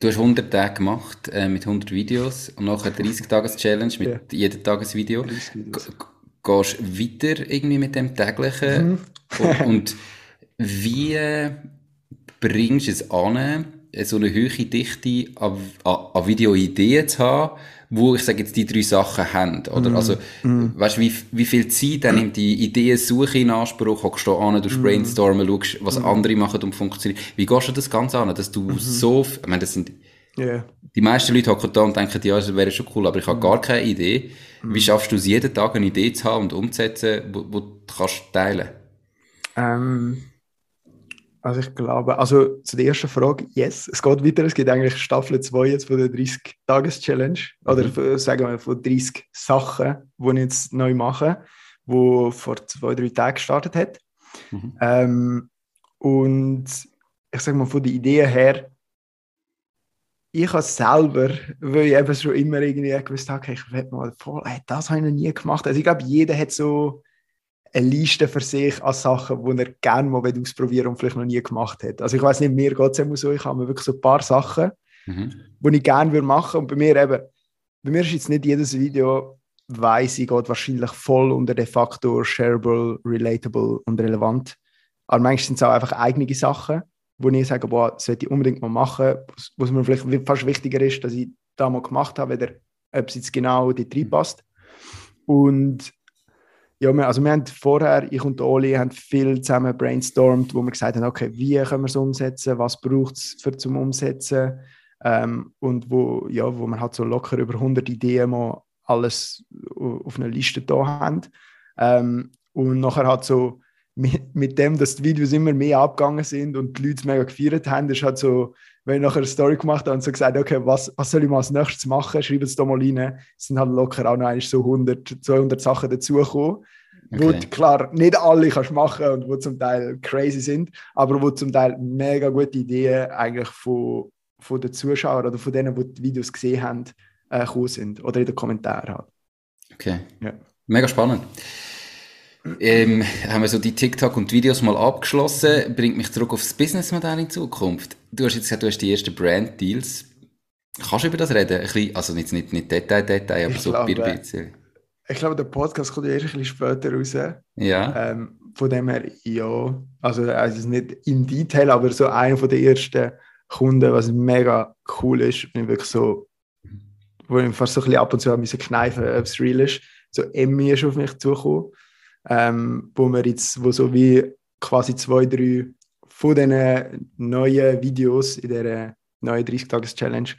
Du hast 100 Tage gemacht äh, mit 100 Videos und nachher 30-Tages-Challenge mit ja. jedem Tagesvideo. Gehst weiter irgendwie mit dem täglichen mhm. und, und wie bringst du es an, so eine hohe Dichte an, an, an Videoideen zu haben, wo ich sage jetzt die drei Sachen haben, oder? Mm. Also, mm. weißt du, wie, wie viel Zeit dann nimmt die Ideensuche in Anspruch, hockst du an, du mm. brainstormen, schaust, was mm. andere machen und funktioniert. Wie gehst du das Ganze an, dass du -hmm. so, ich meine, das sind, yeah. die meisten Leute hocken da und denken, ja, das wäre schon cool, aber ich habe gar keine Idee. Wie schaffst du es, jeden Tag eine Idee zu haben und umzusetzen, wo, wo du kannst teilen? Ähm also ich glaube, also zu der ersten Frage, yes, es geht weiter. Es gibt eigentlich Staffel 2 jetzt von der 30-Tages-Challenge oder mhm. sagen wir von 30 Sachen, die ich jetzt neu mache, wo vor zwei, drei Tagen gestartet hat. Mhm. Ähm, und ich sage mal, von der Idee her, ich habe selber, weil ich eben schon immer irgendwie gewusst habe, ich will mal voll, hey, das habe ich noch nie gemacht. Also ich glaube, jeder hat so eine Liste für sich an Sachen, die er gerne mal ausprobieren und vielleicht noch nie gemacht hat. Also ich weiß nicht, mir geht es immer so, ich habe wirklich so ein paar Sachen, mhm. die ich gerne würde machen und bei mir eben, bei mir ist jetzt nicht jedes Video, weiß ich, geht wahrscheinlich voll unter den Faktor shareable, relatable und relevant. Aber manchmal sind es auch einfach eigene Sachen, wo ich sage, boah, das sollte ich unbedingt mal machen, was mir vielleicht fast wichtiger ist, dass ich da mal gemacht habe, weder ob es jetzt genau dort reinpasst. Und ja, wir, also wir haben vorher, ich und Oli, haben viel zusammen brainstormt, wo wir gesagt haben, okay, wie können wir es umsetzen, was braucht es für zum Umsetzen ähm, und wo, ja, wo wir halt so locker über 100 Ideen mal alles auf einer Liste da haben. Ähm, und nachher hat so mit, mit, dem, dass die Videos immer mehr abgegangen sind und die Leute es mega gefeiert haben, ist halt so, wenn ich nachher eine Story gemacht habe und so gesagt, okay, was, was soll ich mal als nächstes machen, schreibe es da mal rein, es sind halt locker auch noch so 100, 200 Sachen dazugekommen, okay. wo klar nicht alle kannst machen und wo zum Teil crazy sind, aber wo zum Teil mega gute Ideen eigentlich von, von den Zuschauern oder von denen, die die Videos gesehen haben, äh, gekommen sind oder in den Kommentaren halt. Okay. Ja. Mega spannend. Ähm, haben wir so die TikTok und Videos mal abgeschlossen, bringt mich zurück aufs Businessmodell in Zukunft. Du hast jetzt gesagt, du hast die ersten Brand-Deals. Kannst du über das reden? Ein bisschen, also nicht, nicht, nicht Detail, Detail, aber ich so glaube, ein bisschen. Ich glaube, der Podcast kommt ja erst ein bisschen später raus. Ja. Ähm, von dem her, ja. Also, also nicht im Detail, aber so einer von den ersten Kunden, was mega cool ist, bin ich wirklich so, wo ich fast so ein bisschen ab und zu ein bisschen kneifen, ob es real ist. So Emmy ist auf mich zugekommen ähm, wo wir jetzt, wo so wie quasi zwei, drei von diesen neuen Videos in dieser neuen 30-Tages-Challenge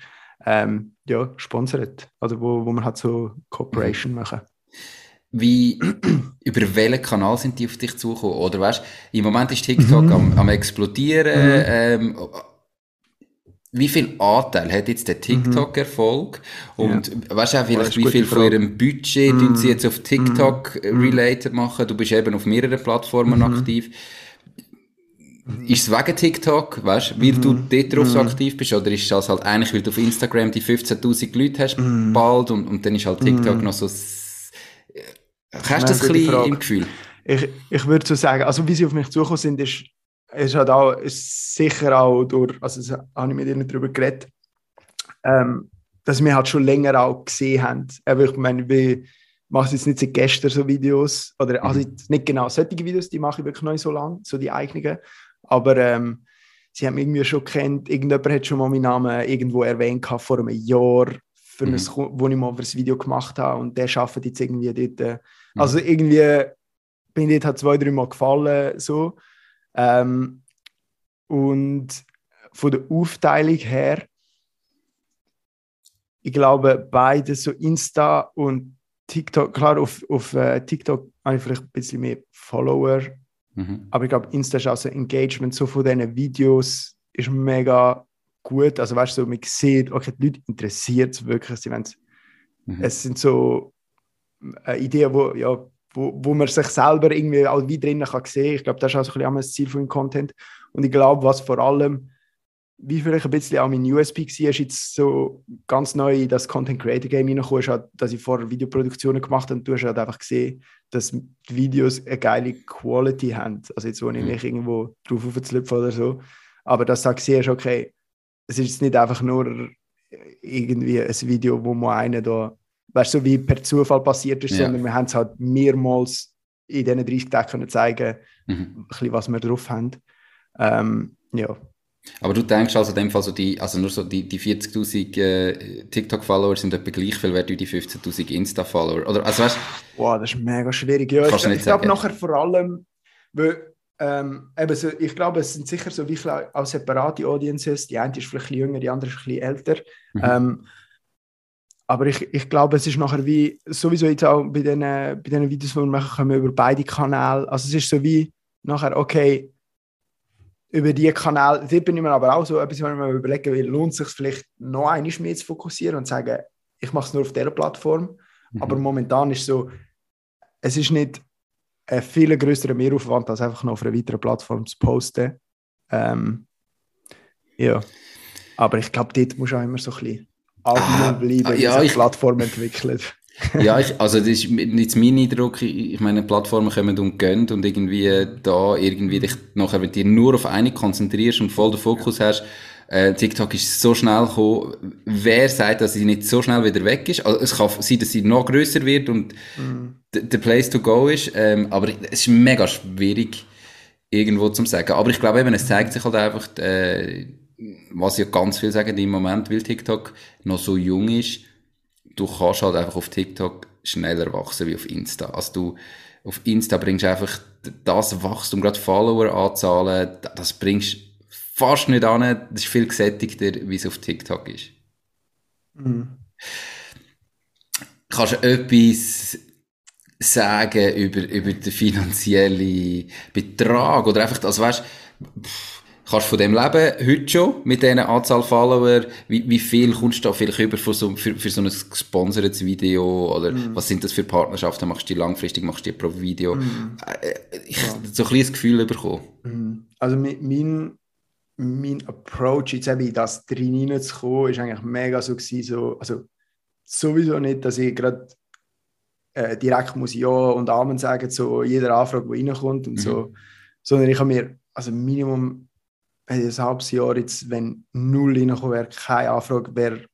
ähm, ja, sponsert. Also wo, wo wir halt so Cooperation mhm. machen. Wie, über welchen Kanal sind die auf dich zugekommen? Oder weißt im Moment ist TikTok mhm. am, am explodieren. Mhm. Ähm, wie viel Anteil hat jetzt der TikTok-Erfolg? Mhm. Und ja. weißt du auch vielleicht, wie viel von ihrem Budget mm. sie jetzt auf TikTok mm. related machen? Du bist eben auf mehreren Plattformen mm. aktiv. Ist es wegen TikTok, weißt du, weil du mhm. dort drauf so mhm. aktiv bist? Oder ist das halt eigentlich, weil du auf Instagram die 15.000 Leute hast bald und, und dann ist halt TikTok noch so... Hast du das ein bisschen im Gefühl? Ich, ich würde so sagen, also wie sie auf mich zugekommen sind, ist es hat auch ist sicher auch durch, also das habe ich mit ihnen darüber geredet, ähm, dass wir halt schon länger auch gesehen haben. Aber ich meine, wir machen jetzt nicht seit gestern so Videos, oder also mhm. nicht genau solche Videos, die mache ich wirklich noch nicht so lange, so die eigenen. Aber ähm, sie haben mich irgendwie schon kennt, irgendjemand hat schon mal meinen Namen irgendwo erwähnt vor einem Jahr, für mhm. ein, wo ich mal ein Video gemacht habe und der arbeitet jetzt irgendwie dort. Äh, mhm. Also irgendwie bin ich dort halt zwei, drei Mal gefallen, so. Ähm, und von der Aufteilung her, ich glaube, beide, so Insta und TikTok, klar, auf, auf uh, TikTok habe ich vielleicht ein bisschen mehr Follower, mhm. aber ich glaube, Insta ist auch so Engagement, so von diesen Videos ist mega gut. Also weißt du, so, man sieht, okay, die Leute interessiert es wirklich. Sie mhm. Es sind so äh, Ideen, wo, ja, wo, wo man sich selber irgendwie auch wie drinnen kann sehen. Ich glaube, das ist auch so ein bisschen das Ziel von dem Content. Und ich glaube, was vor allem, wie vielleicht ein bisschen auch mein USP war, ist jetzt so ganz neu in das Content Creator Game reingekommen, ist halt, dass ich vorher Videoproduktionen gemacht habe und du hast halt einfach gesehen, dass die Videos eine geile Quality haben. Also jetzt, wo ich mich mhm. irgendwo drauf aufzulüpfen oder so. Aber dass du halt siehst, okay, es ist nicht einfach nur irgendwie ein Video, wo man einen da weißt so wie per Zufall passiert ist, ja. sondern wir haben es halt mehrmals in diesen 30 Tagen können zeigen, mhm. bisschen, was wir drauf haben. Ähm, ja. Aber du denkst also in dem Fall so die, also nur so die, die 40.000 äh, TikTok-Follower sind etwa gleich viel wert wie die 15.000 Insta-Follower, oder? Also weißt Wow, das ist mega schwierig. Ja, ich, ich glaube nachher vor allem, weil, ähm, eben so, ich glaube, es sind sicher so wie auch separate Audiences. Die eine ist vielleicht jünger, die andere ist ein bisschen älter. Mhm. Ähm, aber ich, ich glaube, es ist nachher wie, sowieso jetzt auch bei den, bei den Videos, die wir machen, können über beide Kanäle. Also es ist so wie nachher, okay, über die Kanäle, dort bin ich mir aber auch so etwas, wenn ich mir überlegen will, lohnt es sich vielleicht noch einmal mehr zu fokussieren und zu sagen, ich mache es nur auf dieser Plattform. Mhm. Aber momentan ist es so, es ist nicht ein viel größerer Mehraufwand, als einfach noch auf einer weiteren Plattform zu posten. Ähm, ja. Aber ich glaube, dort muss auch immer so ein bisschen allgemein ah, bleiben, ah, ja, ich, Plattform entwickelt. ja, ich, also das ist jetzt mein Eindruck, ich meine, Plattformen kommen und gehen und irgendwie da irgendwie dich nachher, wenn du dich nur auf eine konzentrierst und voll den Fokus hast, äh, TikTok ist so schnell gekommen, wer sagt, dass sie nicht so schnell wieder weg ist? Also es kann sein, dass sie noch größer wird und mhm. der Place to go ist, ähm, aber es ist mega schwierig irgendwo zu sagen. Aber ich glaube eben, es zeigt sich halt einfach, äh, was ja ganz viel sagen im Moment, weil TikTok noch so jung ist, du kannst halt einfach auf TikTok schneller wachsen wie auf Insta. Also du, auf Insta bringst du einfach das Wachstum, gerade Follower-Anzahlen, das bringst fast nicht an, das ist viel gesättigter, wie es auf TikTok ist. Mhm. Kannst du etwas sagen über, über den finanziellen Betrag oder einfach, also weißt, pff, Kannst du von dem leben, heute schon, mit dieser Anzahl Follower? Wie, wie viel kommst du da vielleicht über für so, für, für so ein gesponsertes Video? Oder mm. was sind das für Partnerschaften? Machst du die langfristig, machst du die pro Video? Mm. Ich ja. so ein das Gefühl bekommen. Mm. Also mein, mein Approach jetzt eben in das drin zu kommen, ist eigentlich mega so gewesen, so, also sowieso nicht, dass ich gerade äh, direkt muss Ja und Amen sagen zu jeder Anfrage, die reinkommt und mhm. so, sondern ich habe mir, also Minimum ein halbes Jahr jetzt, wenn null reingekommen wäre, keine Anfrage, wäre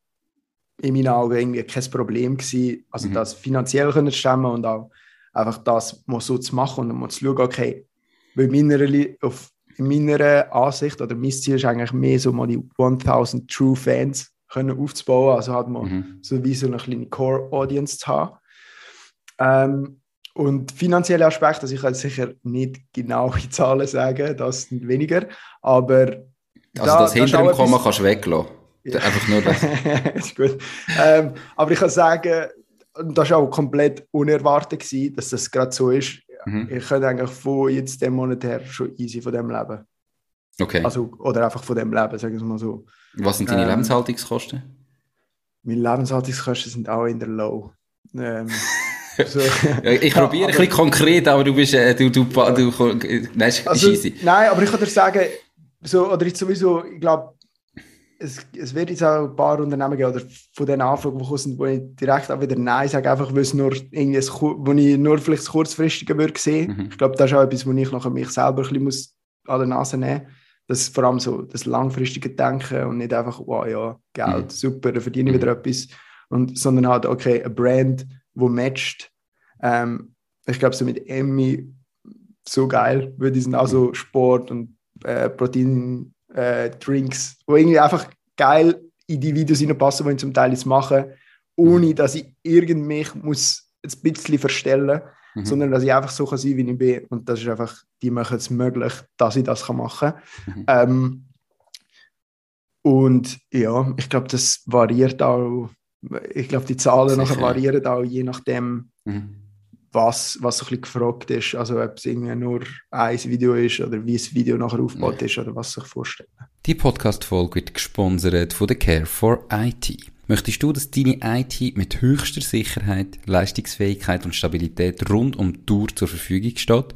in meinen Augen irgendwie kein Problem gewesen. Also mhm. das finanziell können stemmen und auch einfach das mal so zu machen und mal zu schauen, okay, weil meiner, auf, in meiner Ansicht oder mein Ziel ist eigentlich mehr so mal die 1000 True Fans können aufzubauen, also halt mal mhm. so wie so eine kleine Core Audience zu haben. Ähm, und finanzielle Aspekte, also ich kann sicher nicht genau die Zahlen sagen, das sind weniger, aber... Also da, das hinter dem Komma kannst du weglassen. Ja. Einfach nur das. ist gut. Ähm, aber ich kann sagen, das war auch komplett unerwartet, gewesen, dass das gerade so ist. Mhm. Ich könnte eigentlich von jetzt dem Monat her schon easy von dem leben. Okay. Also, oder einfach von dem leben, sagen wir mal so. Was sind deine ähm, Lebenshaltungskosten? Meine Lebenshaltungskosten sind auch in der Low. Ähm, So. ich probiere ja, ein bisschen konkret, aber du bist, äh, du, du, du, du nein, ist also, easy. Nein, aber ich kann dir sagen, so, oder jetzt sowieso, ich glaube, es, es wird jetzt auch ein paar Unternehmen geben, oder von den Anfragen, die kommen, wo ich direkt auch wieder Nein sage, einfach weil es nur irgendwie, wo ich nur vielleicht das Kurzfristige würde sehen. Mhm. Ich glaube, das ist auch etwas, wo ich nachher mich selber ein bisschen muss an der Nase nehmen muss. Das vor allem so das langfristige Denken und nicht einfach, wow, ja, Geld, mhm. super, dann verdiene ich mhm. wieder etwas. Und, sondern halt, okay, ein Brand, wo matcht. Ähm, ich glaube, so mit Emmy so geil, weil die sind auch so Sport und äh, Protein-Drinks, äh, wo irgendwie einfach geil in die Videos passen, die ich zum Teil jetzt mache, ohne mhm. dass ich irgendwie muss ein bisschen verstellen mhm. sondern dass ich einfach so kann sein wie ich bin. Und das ist einfach, die machen es möglich, dass ich das machen kann. Mhm. Ähm, und ja, ich glaube, das variiert auch ich glaube, die Zahlen nachher variieren auch je nachdem, mhm. was, was so ein bisschen gefragt ist. Also ob es irgendwie nur ein Video ist oder wie das Video nachher aufgebaut ja. ist oder was sich vorstellen. Die Podcast-Folge wird gesponsert von der Care for IT. Möchtest du, dass deine IT mit höchster Sicherheit, Leistungsfähigkeit und Stabilität rund um die Tour zur Verfügung steht?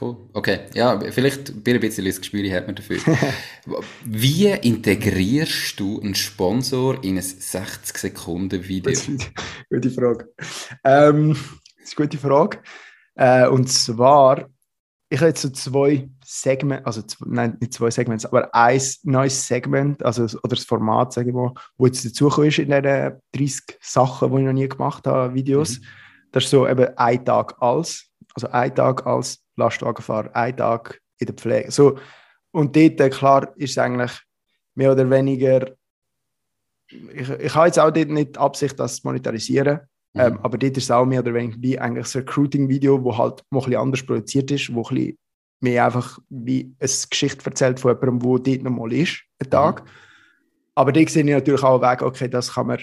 Cool. Okay. Ja, vielleicht ein bisschen das Gespür hat man dafür. Wie integrierst du einen Sponsor in ein 60-Sekunden-Video? Das ist eine gute Frage. Ähm, das ist eine gute Frage. Äh, und zwar, ich habe jetzt so zwei Segmente, also nein, nicht zwei Segmente, aber ein neues Segment, also, oder das Format, sagen wir, wo jetzt dazugekommen ist in diesen 30 Sachen, die ich noch nie gemacht habe, Videos. Mhm. Das ist so eben ein Tag als, also ein Tag als Lastwagenfahrer, ein Tag in der Pflege. So, und dort, äh, klar, ist es eigentlich mehr oder weniger, ich, ich habe jetzt auch dort nicht die Absicht, das zu monetarisieren, mhm. ähm, aber dort ist es auch mehr oder weniger wie eigentlich ein Recruiting-Video, wo halt noch ein bisschen anders produziert ist, wo ein bisschen mehr einfach wie eine Geschichte erzählt von jemandem, der dort nochmal ist, einen Tag. Mhm. Aber da sehe ich natürlich auch Weg, okay, das kann man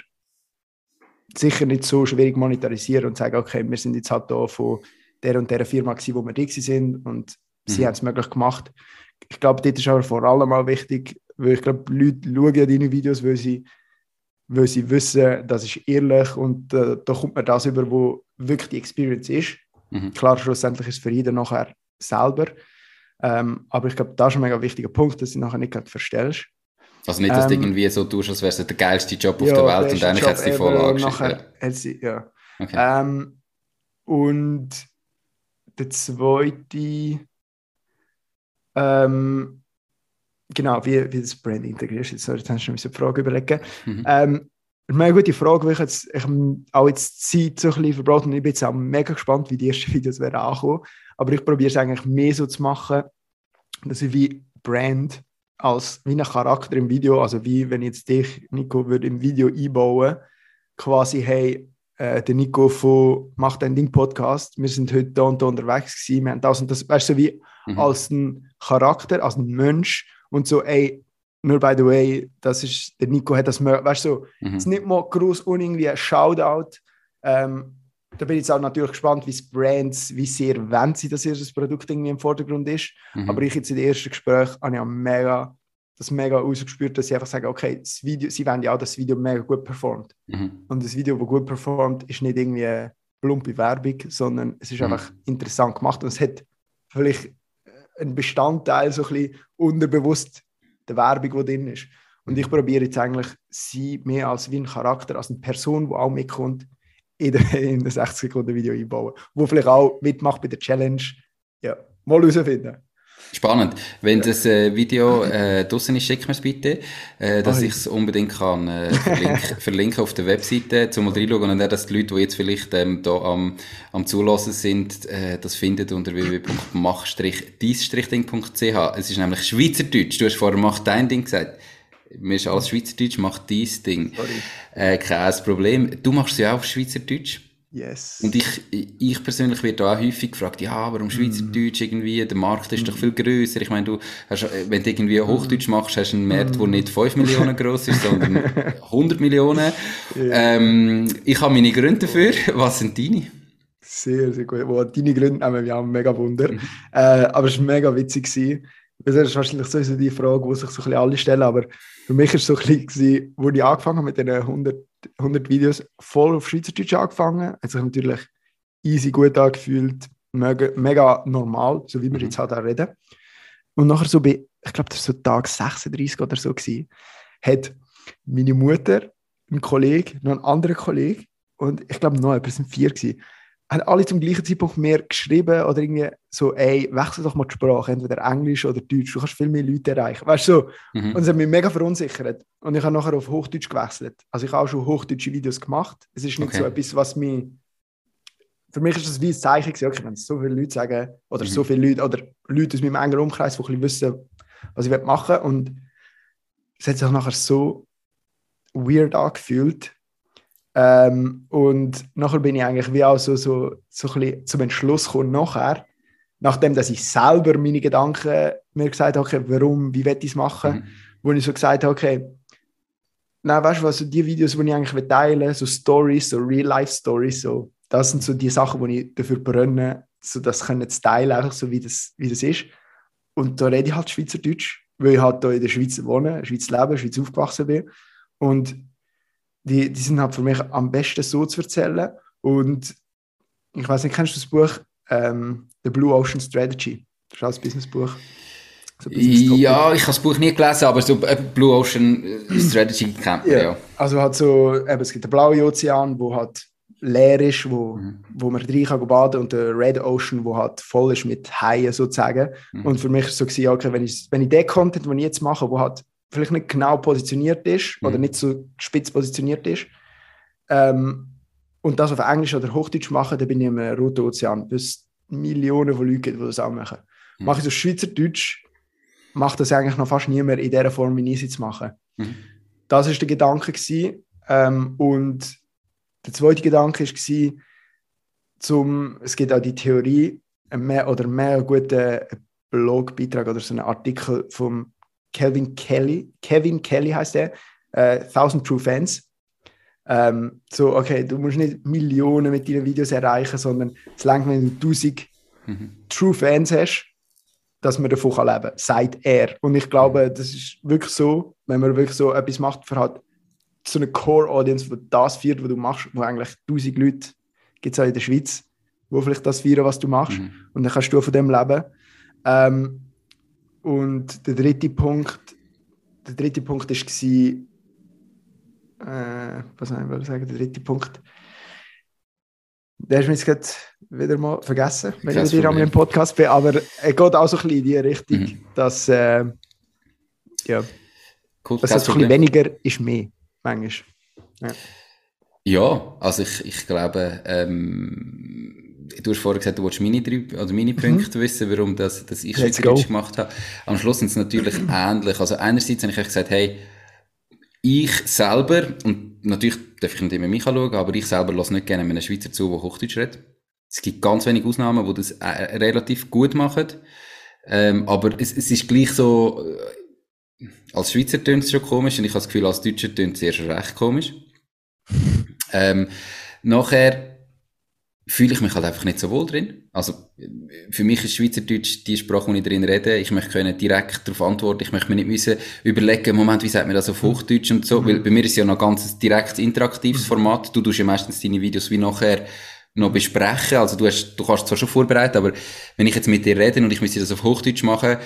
sicher nicht so schwierig monetarisieren und sagen, okay, wir sind jetzt halt da von der und der Firma gewesen, wo wir da sind und sie mhm. haben es möglich gemacht. Ich glaube, dort ist aber vor allem auch wichtig, weil ich glaube, Leute schauen ja deine Videos, weil sie, weil sie wissen, das ist ehrlich und äh, da kommt man das über, wo wirklich die Experience ist. Mhm. Klar, schlussendlich ist es für jeden nachher selber. Ähm, aber ich glaube, das ist ein mega wichtiger Punkt, dass du nachher nicht verstellst. Also nicht, dass ähm, du irgendwie so tust, als wäre es der geilste Job auf ja, der Welt und eigentlich hat es die voll angeschrieben. Ja. ja. Okay. Ähm, und der zweite, ähm, genau, wie, wie das Brand integrierst. Jetzt, sorry, jetzt hast du mir eine Frage überlegen. Mhm. Ähm, eine gute Frage, weil ich jetzt ich auch jetzt Zeit so ein bisschen verbraucht und ich bin jetzt auch mega gespannt, wie die ersten Videos werden ankommen. Aber ich probiere es eigentlich mehr so zu machen, dass ich wie Brand als wie ein Charakter im Video, also wie wenn jetzt dich, Nico, würde im Video einbauen, quasi, hey, äh, der Nico von Macht ein Ding Podcast. Wir sind heute da und da unterwegs gewesen. Wir haben das und das, weißt du, wie mhm. als ein Charakter, als ein Mensch und so, ey, nur by the way, das ist, der Nico hat das, weißt du, so, mhm. es ist nicht mal groß und irgendwie ein Shoutout. Ähm, da bin ich jetzt auch natürlich gespannt, wie es Brands, wie sehr wenn sie, dass ihr das Produkt irgendwie im Vordergrund ist. Mhm. Aber ich jetzt in den ersten Gespräch habe ich mega das mega ausgespürt, dass sie einfach sagen, okay, das Video, sie wollen ja auch, dass das Video mega gut performt. Mhm. Und das Video, das gut performt, ist nicht irgendwie eine plumpe Werbung, sondern es ist mhm. einfach interessant gemacht und es hat vielleicht einen Bestandteil so ein bisschen unterbewusst der Werbung, die drin ist. Und ich probiere jetzt eigentlich, sie mehr als wie ein Charakter, als eine Person, die auch mitkommt, in der, in der 60 Sekunden Video einbauen, wo vielleicht auch mitmacht bei der Challenge. Ja, mal herausfinden. Spannend. Wenn ja. das äh, Video äh, draussen ist, schick mir es bitte, äh, dass ich es unbedingt kann äh, verlinken, verlinken auf der Webseite, zum mal reinschauen und auch, dass die Leute, die jetzt vielleicht ähm, da am, am Zulassen sind, äh, das finden unter www.mach-dies-ding.ch. Es ist nämlich Schweizerdeutsch. Du hast vorher «Mach dein Ding» gesagt. Mir ist alles Schweizerdeutsch, mach dies Ding. Äh, kein Problem. Du machst es ja auch auf Schweizerdeutsch. Yes. Und ich, ich persönlich werde auch häufig gefragt, ja, warum Schweizerdeutsch irgendwie? Der Markt ist mm. doch viel größer. Ich meine, du hast, wenn du irgendwie mm. Hochdeutsch machst, hast du einen Markt, mm. der nicht 5 Millionen groß ist, sondern 100 Millionen. Yeah. Ähm, ich habe meine Gründe dafür. Was sind deine? Sehr, sehr gut. Wo deine Gründe nehmen wir auch mega Wunder. Mhm. Äh, aber es war mega witzig. Gewesen. Das ist wahrscheinlich sowieso die Frage, die sich so ein bisschen alle stellen. Aber für mich war es so ein bisschen, wo ich angefangen habe mit den 100 100 Videos voll auf Schweizerdeutsch angefangen. Hat sich natürlich easy gut angefühlt, mega, mega normal, so wie wir mhm. jetzt halt auch reden. Und nachher so bei, ich glaube, das war so Tag 36 oder so, gewesen, hat meine Mutter, ein Kollege, noch ein anderer Kollege und ich glaube noch, es sind vier gewesen, haben alle zum gleichen Zeitpunkt mehr geschrieben oder irgendwie so, ey, wechsel doch mal die Sprache, entweder Englisch oder Deutsch, du kannst viel mehr Leute erreichen. Weißt du, so. Mhm. Und es hat mich mega verunsichert. Und ich habe nachher auf Hochdeutsch gewechselt. Also ich habe auch schon hochdeutsche Videos gemacht. Es ist nicht okay. so etwas, was mich. Für mich ist das wie ein Zeichen gewesen, okay, wenn so viele Leute sagen, oder mhm. so viele Leute, oder Leute aus meinem engeren Umkreis, die ein bisschen wissen, was ich machen will. Und es hat sich nachher so weird angefühlt, Ähm, und nachher bin ich eigentlich wie auch so, so, so ein bisschen zum Entschluss gekommen, nachher, nachdem dass ich selber meine Gedanken mir gesagt habe, okay, warum, wie will ich es machen, Mhm. wo ich so gesagt habe, okay, nein, weißt du was, so die Videos, die ich eigentlich teilen so Stories, so Real-Life-Stories, so, das sind so die Sachen, die ich dafür brenne, so das können zu teilen, einfach so wie das, wie das ist. Und da rede ich halt Schweizerdeutsch, weil ich halt hier in der Schweiz wohne, Schweiz lebe, Schweiz aufgewachsen bin. Und die, die sind halt für mich am besten so zu erzählen. Und ich weiß nicht, kennst du das Buch ähm, The Blue Ocean Strategy? Das ist auch ein Businessbuch. So Business. Ja, ich habe das Buch nie gelesen, aber so äh, Blue Ocean äh, Strategy kennt man, Ja. ja. Also halt so, eben, es gibt den blauen Ozean, wo halt leer ist, wo, Mhm. wo man rein kann baden und der Red Ocean, wo halt voll ist mit Haien sozusagen. Mhm. Und für mich ist es so gewesen, okay, wenn ich, wenn ich den Content, den ich jetzt mache, wo halt vielleicht nicht genau positioniert ist oder Mhm. nicht so spitz positioniert ist, ähm, und das auf Englisch oder Hochdeutsch mache, dann bin ich im Roten Ozean, bis Millionen von Leuten gibt, die das auch machen. Mhm. Mache ich so Schweizerdeutsch, macht das eigentlich noch fast niemand in dieser Form, wie ich es jetzt mache. Mhm. Das ist der Gedanke gewesen. Ähm, und der zweite Gedanke gewesen, zum, es gibt auch die Theorie, mehr oder mehr guten Blogbeitrag oder so einen Artikel von Kevin Kelly, Kevin Kelly heißt der, äh, 1000 True Fans. Ähm, so, okay, du musst nicht Millionen mit deinen Videos erreichen, sondern es langt, wenn du 1000 Mhm. True Fans hast, dass man davon leben kann, sagt er. Und ich glaube, das ist wirklich so, wenn man wirklich so etwas macht, für halt so eine Core-Audience, die das feiert, was du machst, wo eigentlich 1000 Leute gibt es auch in der Schweiz, wo vielleicht das feiern, was du machst. Mhm. Und dann kannst du von dem leben. Ähm, und der dritte Punkt, der dritte Punkt ist gsi, äh, was soll ich sagen, der dritte Punkt, der ist mir jetzt gerade wieder mal vergessen, wenn Kein ich mit dir im Podcast bin, aber er geht auch so ein bisschen in die Richtung, Mhm. dass äh, ja, Cool, dass das ein bisschen weniger ist mehr, manchmal. Ja, also ich, ich glaube, ähm, du hast vorher gesagt, du wolltest meine drei, also meine Punkte wissen, warum das, dass ich Mhm. Schweizerdeutsch gemacht habe. Am Schluss sind es natürlich ähnlich. Also einerseits habe ich gesagt, hey, ich selber, und natürlich darf ich nicht immer mich anschauen, aber ich selber lasse nicht gerne einem Schweizer zu, der Hochdeutsch redet. Es gibt ganz wenige Ausnahmen, die das äh, relativ gut machen. Ähm, aber es, es ist gleich so, äh, als Schweizer tönt es schon komisch und ich habe das Gefühl, als Deutscher tönt es erst recht komisch. Ähm, nachher fühle ich mich halt einfach nicht so wohl drin. Also, für mich ist Schweizerdeutsch die Sprache, die ich drin rede. Ich möchte können direkt darauf antworten. Ich möchte mir nicht müssen überlegen, Moment, wie sagt man das auf Hochdeutsch und so. Weil bei mir ist ja noch ein ganz direkt interaktives Format. Du tust ja meistens deine Videos wie nachher noch besprechen. Also du hast, du kannst zwar schon vorbereiten, aber wenn ich jetzt mit dir rede und ich müsste das auf Hochdeutsch machen,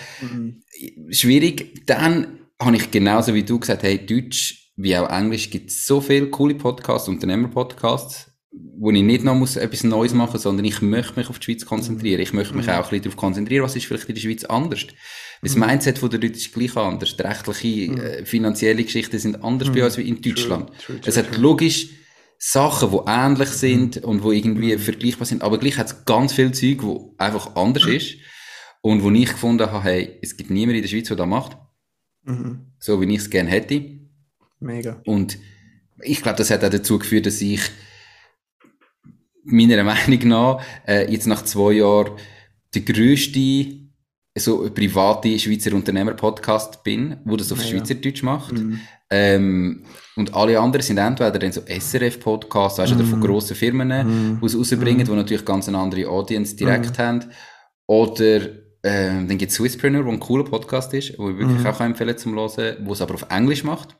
schwierig. Dann habe ich genauso wie du gesagt, hey, Deutsch wie auch Englisch gibt es so viele coole Podcasts, Unternehmer-Podcasts, wo ich nicht noch muss etwas Neues machen muss, sondern ich möchte mich auf die Schweiz konzentrieren. Ich möchte mich auch ein bisschen darauf konzentrieren, was ist vielleicht in der Schweiz anders. Das Mindset von der Leute ist gleich anders. Die rechtliche, äh, finanzielle Geschichten sind anders bei uns wie in Deutschland. true, true, es hat logisch Sachen, die ähnlich sind und wo irgendwie vergleichbar sind, aber gleich hat es ganz viel Zeug, wo einfach anders ist und wo ich gefunden habe, hey, es gibt niemanden in der Schweiz, der das macht, Mhm. so wie ich es gerne hätte. Mega. Und ich glaube, das hat auch dazu geführt, dass ich meiner Meinung nach äh, jetzt nach zwei Jahren der grösste so private Schweizer Unternehmer-Podcast bin, wo das auf Mega. Schweizerdeutsch macht. Mhm. Ähm, und alle anderen sind entweder dann so SRF-Podcasts, weißt du, oder von Mhm. grossen Firmen, die es rausbringen, die natürlich ganz eine andere Audience direkt haben. Oder ähm, dann gibt es Swisspreneur, der ein cooler Podcast ist, wo ich wirklich Mhm. auch empfehlen zum Hören, wo es aber auf Englisch macht.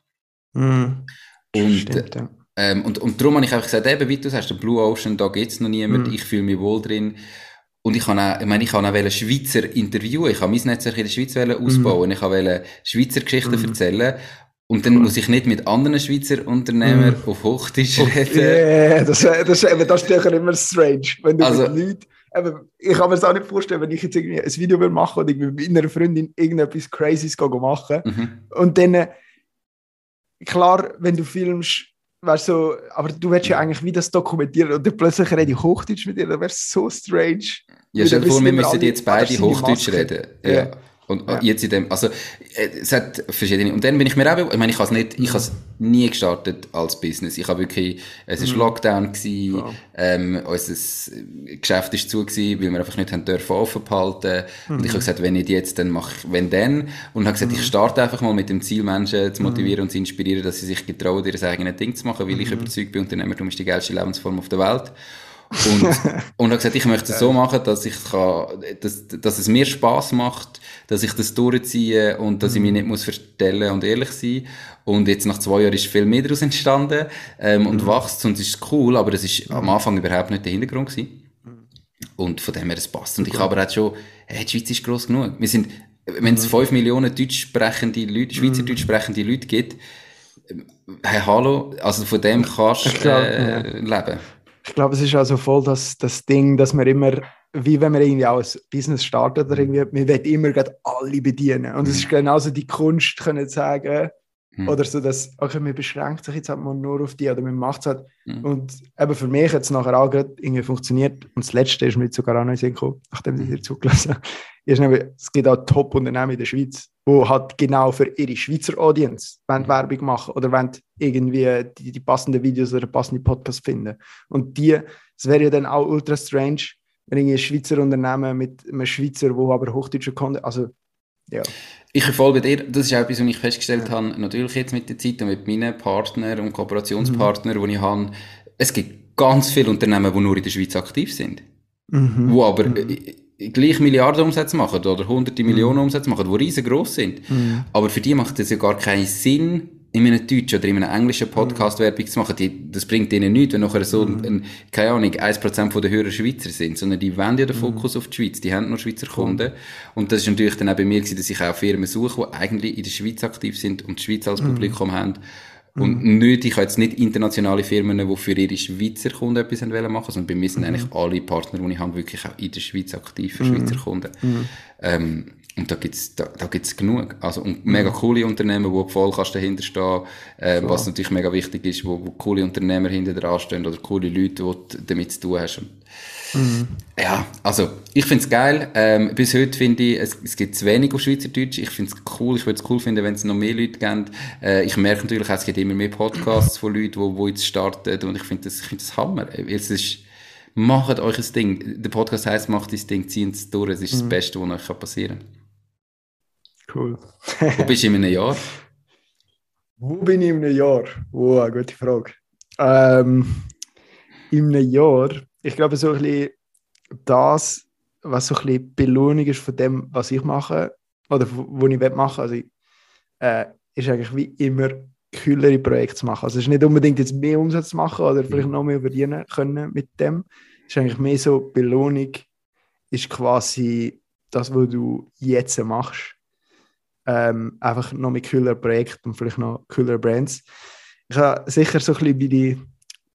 Mhm. Und, Stimmt, ja. Ähm, und, und darum habe ich einfach gesagt, eben, wie du sagst, der Blue Ocean, da gibt's noch niemand, Mhm. ich fühle mich wohl drin. Und ich kann auch, ich meine, ich kann auch Schweizer interviewen, ich kann mein Netzwerk in der Schweiz wollen ausbauen, ich kann wollen Schweizer Geschichten Mhm. erzählen. Und dann muss ich nicht mit anderen Schweizer Unternehmern auf Hochdeutsch reden. Yeah, das, das, eben, das ist sicher immer strange. Wenn du Also- mit Leuten, eben, ich kann mir das auch nicht vorstellen, wenn ich jetzt irgendwie ein Video machen oder irgendwie mit einer Freundin irgendetwas Crazyes machen. Mhm. Und dann, äh, klar, wenn du filmst, weißt du, so, aber du willst ja eigentlich wie das dokumentieren und dann plötzlich rede ich Hochdeutsch mit dir, das wäre so strange. Ja, stell dir vor, wir müssen jetzt beide Hochdeutsch reden. Ja. Ja. Und ja. jetzt in dem, also, äh, es hat verschiedene, und dann bin ich mir auch, ich meine, ich habe es nicht, ich habe es nie gestartet als Business. Ich habe wirklich, es ist mhm. Lockdown gewesen, ja. ähm, unser Geschäft ist zu gewesen, weil wir einfach nicht haben dürfen offen behalten. Mhm. Und ich habe gesagt, wenn nicht jetzt, dann mache ich, wenn dann. Und habe gesagt, mhm. ich starte einfach mal mit dem Ziel, Menschen zu motivieren mhm. und zu inspirieren, dass sie sich getrauen, ihr eigenes Ding zu machen, weil ich mhm. überzeugt bin, Unternehmertum ist die geilste Lebensform auf der Welt. Und, und habe gesagt, ich möchte es so machen, dass ich kann, dass, dass es mir Spaß macht, dass ich das durchziehe und dass ich mich mhm. nicht muss verstellen und ehrlich sein. Und jetzt nach zwei Jahren ist viel mehr daraus entstanden, ähm, und mhm. wächst und es ist cool, aber das ist am Anfang überhaupt nicht der Hintergrund gewesen. Mhm. Und von dem her, es passt. Und ich habe aber auch schon, hey, die Schweiz ist gross genug. Wir sind, wenn es fünf Millionen deutsch sprechende Leute, Schweizerdeutsch sprechende Leute gibt, hey, hallo, also von dem kannst du äh, leben. Ich glaube, es ist also voll das, das Ding, dass man immer, wie wenn man irgendwie auch ein Business startet oder irgendwie, man will immer alle bedienen. Und es ist genauso die Kunst, können sagen, Mhm. Oder so, dass, okay, man beschränkt sich jetzt halt mal nur auf die oder man macht es halt. Mhm. Und eben für mich hat es nachher auch gerade irgendwie funktioniert. Und das Letzte ist mir jetzt sogar auch noch in Sinn gekommen, nachdem ich dir zugelassen habe. Ist nämlich, es gibt auch Top-Unternehmen in der Schweiz, die halt genau für ihre Schweizer Audience wollen mhm. Werbung machen oder wollen irgendwie die, die passenden Videos oder passende Podcasts finden. Und die, es wäre ja dann auch ultra strange, wenn irgendwie ein Schweizer Unternehmen mit einem Schweizer, wo aber hochdeutscher Content, also ja. Ich verfolge dir, das ist auch etwas, was ich festgestellt ja. habe, natürlich jetzt mit der Zeit und mit meinen Partnern und Kooperationspartnern, mhm. die ich habe. Es gibt ganz viele Unternehmen, die nur in der Schweiz aktiv sind. Mhm. Wo aber mhm. Gleich Milliarden Umsätze machen oder hunderte Millionen mhm. Umsätze machen, die riesengroß sind. Mhm. Aber für die macht es ja gar keinen Sinn, in einem deutschen oder in einem englischen Podcast mhm. Werbung zu machen, die, das bringt ihnen nichts, wenn nachher so, mhm. ein, keine Ahnung, 1% der Hörer Schweizer sind, sondern die wenden ja den mhm. Fokus auf die Schweiz, die haben nur Schweizer Kunden. Und das ist natürlich dann auch bei mir gewesen, dass ich auch Firmen suche, die eigentlich in der Schweiz aktiv sind und die Schweiz als mhm. Publikum haben. Und mhm. nicht, ich habe jetzt nicht internationale Firmen, die für ihre Schweizer Kunden etwas wollen machen, sondern bei mir sind eigentlich alle Partner, die ich habe, wirklich auch in der Schweiz aktiv für Schweizer Kunden. Ähm, und da gibt's, da, da gibt's genug. Also, und mega mhm. coole Unternehmen, wo voll kannst dahinter stehen, äh, was natürlich mega wichtig ist, wo, wo coole Unternehmer hinter dran stehen oder coole Leute, die damit zu tun hast. Und, mhm. Ja, also, ich find's geil. Ähm, bis heute finde ich, es, es gibt zu wenig auf Schweizerdeutsch. Ich find's cool. Ich würde es cool finden, wenn es noch mehr Leute gibt. Äh, ich merke natürlich auch, es gibt immer mehr Podcasts von Leuten, die, die jetzt starten. Und ich finde das, ich find das Hammer. Es ist, macht euch ein Ding. Der Podcast heisst, macht das Ding, zieht es durch. Es ist mhm. das Beste, was euch passieren kann. Cool. Wo bist du in einem Jahr? Wo bin ich in einem Jahr? Oh, gute Frage. Ähm, in einem Jahr, ich glaube, so ein bisschen das, was so ein bisschen Belohnung ist von dem, was ich mache oder was ich machen also ich, äh, ist eigentlich wie immer kühlere Projekte zu machen. Also es ist nicht unbedingt jetzt mehr Umsatz zu machen oder vielleicht noch mehr verdienen können mit dem. Es ist eigentlich mehr so, Belohnung ist quasi das, was du jetzt machst ähm, einfach noch mit cooler Projekten und vielleicht noch cooler Brands. Ich habe sicher so ein bisschen wie die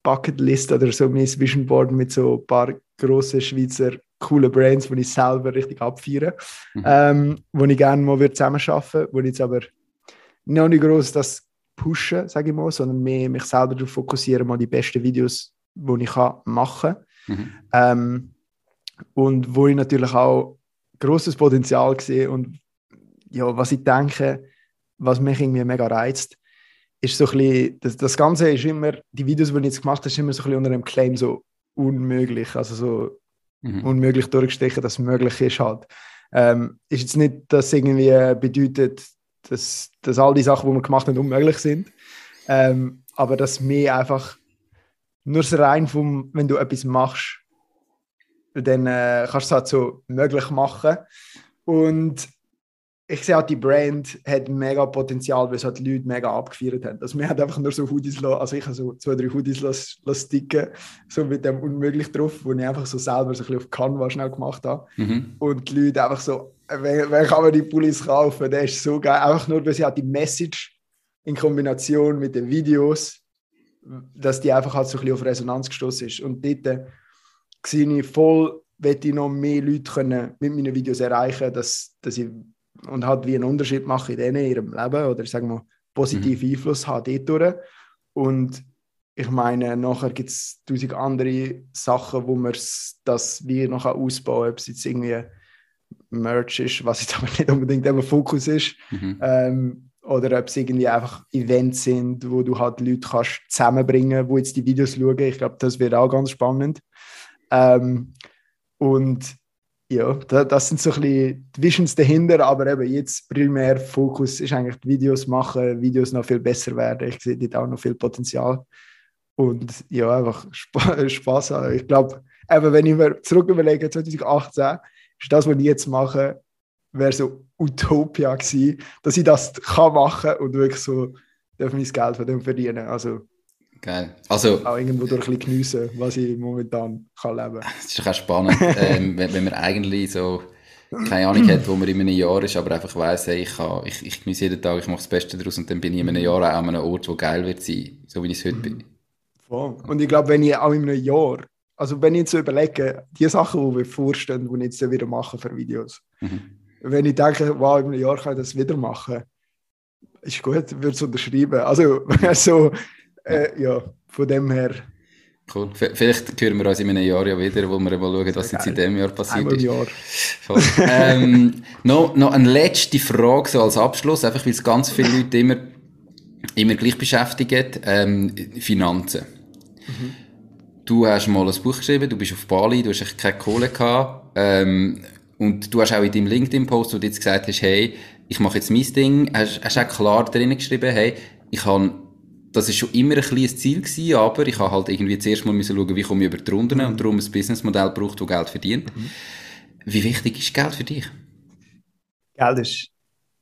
Bucketlist oder so mein Vision Board mit so ein paar grossen Schweizer coolen Brands, die ich selber richtig abfeiere, mhm. ähm, wo ich gerne mal zusammenarbeiten würde, wo ich jetzt aber noch nicht groß das pushen, sage ich mal, sondern mehr mich selber darauf fokussieren, mal die besten Videos, die ich kann, machen kann. Mhm. Ähm, und wo ich natürlich auch großes Potenzial sehe und ja, was ich denke, was mich irgendwie mega reizt, ist so ein bisschen, das, das Ganze ist immer, die Videos, die ich jetzt gemacht habe, ist immer so ein bisschen unter dem Claim so unmöglich, also so mhm. unmöglich durchgestechen, dass es möglich ist halt. Ähm, ist jetzt nicht, dass irgendwie bedeutet, dass, dass all die Sachen, die wir gemacht haben, unmöglich sind, ähm, aber dass mir einfach nur so rein vom, wenn du etwas machst, dann äh, kannst du es halt so möglich machen und ich sehe auch, die Brand hat mega Potenzial, weil es halt Leute mega abgefeiert haben. Also wir haben einfach nur so Hoodies, also ich habe so zwei, drei Hoodies las, las sticken, so mit dem unmöglich drauf, wo ich einfach so selber so ein bisschen auf Canva schnell gemacht habe. Mhm. Und die Leute einfach so, wer, wer kann man die Pullis kaufen? Der ist so geil. Einfach nur, weil sie halt die Message in Kombination mit den Videos, dass die einfach halt so ein bisschen auf Resonanz gestoßen ist. Und dort äh, sehe ich voll, möchte ich noch mehr Leute können mit meinen Videos erreichen, dass, dass ich und halt wie einen Unterschied machen in denen, ihrem Leben oder sagen wir positiven mhm. Einfluss haben dort Und ich meine, nachher gibt es tausend andere Sachen, wo man das wie noch ausbauen kann, ob es jetzt irgendwie Merch ist, was jetzt aber nicht unbedingt eben Fokus ist. Mhm. Ähm, oder ob es irgendwie einfach Events sind, wo du halt Leute kannst zusammenbringen, wo jetzt die Videos schauen. Ich glaube, das wird auch ganz spannend. Ähm, und ja, da, das sind so ein bisschen die Visions dahinter, aber eben jetzt primär Fokus ist eigentlich Videos machen, Videos noch viel besser werden. Ich sehe dort auch noch viel Potenzial. Und ja, einfach Sp Spaß haben. Ich glaube, wenn ich mir zurück überlege, 2018, ist das, was ich jetzt mache, wäre so Utopia gewesen, dass ich das kann machen und wirklich so darf mein Geld von dem verdienen. Also Geil. Also, auch irgendwo durch ein bisschen geniessen, was ich momentan kann leben kann. es ist doch auch spannend, ähm, wenn, wenn man eigentlich so keine Ahnung hat, wo man in einem Jahr ist, aber einfach weiss, hey, ich, kann, ich, ich genieße jeden Tag, ich mache das Beste daraus und dann bin ich in einem Jahr auch an einem Ort, wo geil wird sein, so wie ich es heute bin. Voll. Und ich glaube, wenn ich auch in einem Jahr, also wenn ich jetzt so überlege, die Sachen, die wir vorstellen, die ich jetzt wieder machen für Videos, Mhm. wenn ich denke, wow, in einem Jahr kann ich das wieder machen, ist gut, würde es unterschreiben. Also, so, äh, ja, von dem her, Cool. Vielleicht hören wir uns in einem Jahr ja wieder, wo wir mal schauen, was jetzt in diesem Jahr passiert ist. Jahr. Ähm, noch, noch eine letzte Frage so als Abschluss, einfach weil es ganz viele Leute immer, immer gleich beschäftigt. Ähm, Finanzen. Du hast mal ein Buch geschrieben, du bist auf Bali, du hast echt keine Kohle gehabt. Ähm, und du hast auch in deinem LinkedIn-Post, wo du jetzt gesagt hast, hey, ich mache jetzt mein Ding, hast, hast auch klar drinnen geschrieben, hey, ich habe das ist schon immer ein kleines Ziel gewesen, aber ich habe halt irgendwie zuerst mal müssen schauen, wie komme ich über die Runden und darum ein Businessmodell braucht, das Geld verdient. Wie wichtig ist Geld für dich? Geld ist,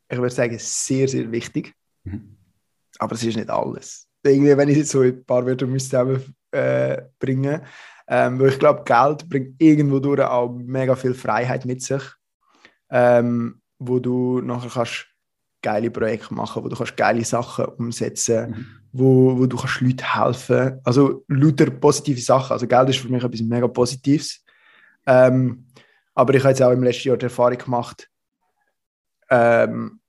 ich würde sagen, sehr, sehr wichtig. Mhm. Aber es ist nicht alles. Irgendwie, wenn ich jetzt so ein paar Wörter zusammenbringen äh, bringen, ähm, weil ich glaube, Geld bringt irgendwo durch auch mega viel Freiheit mit sich, ähm, wo du nachher kannst geile Projekte machen, wo du kannst geile Sachen umsetzen, Mhm. wo, wo du kannst Leuten helfen. Also lauter positive Sachen. Also Geld ist für mich etwas mega Positives. Ähm, aber ich habe jetzt auch im letzten Jahr die Erfahrung gemacht, ähm,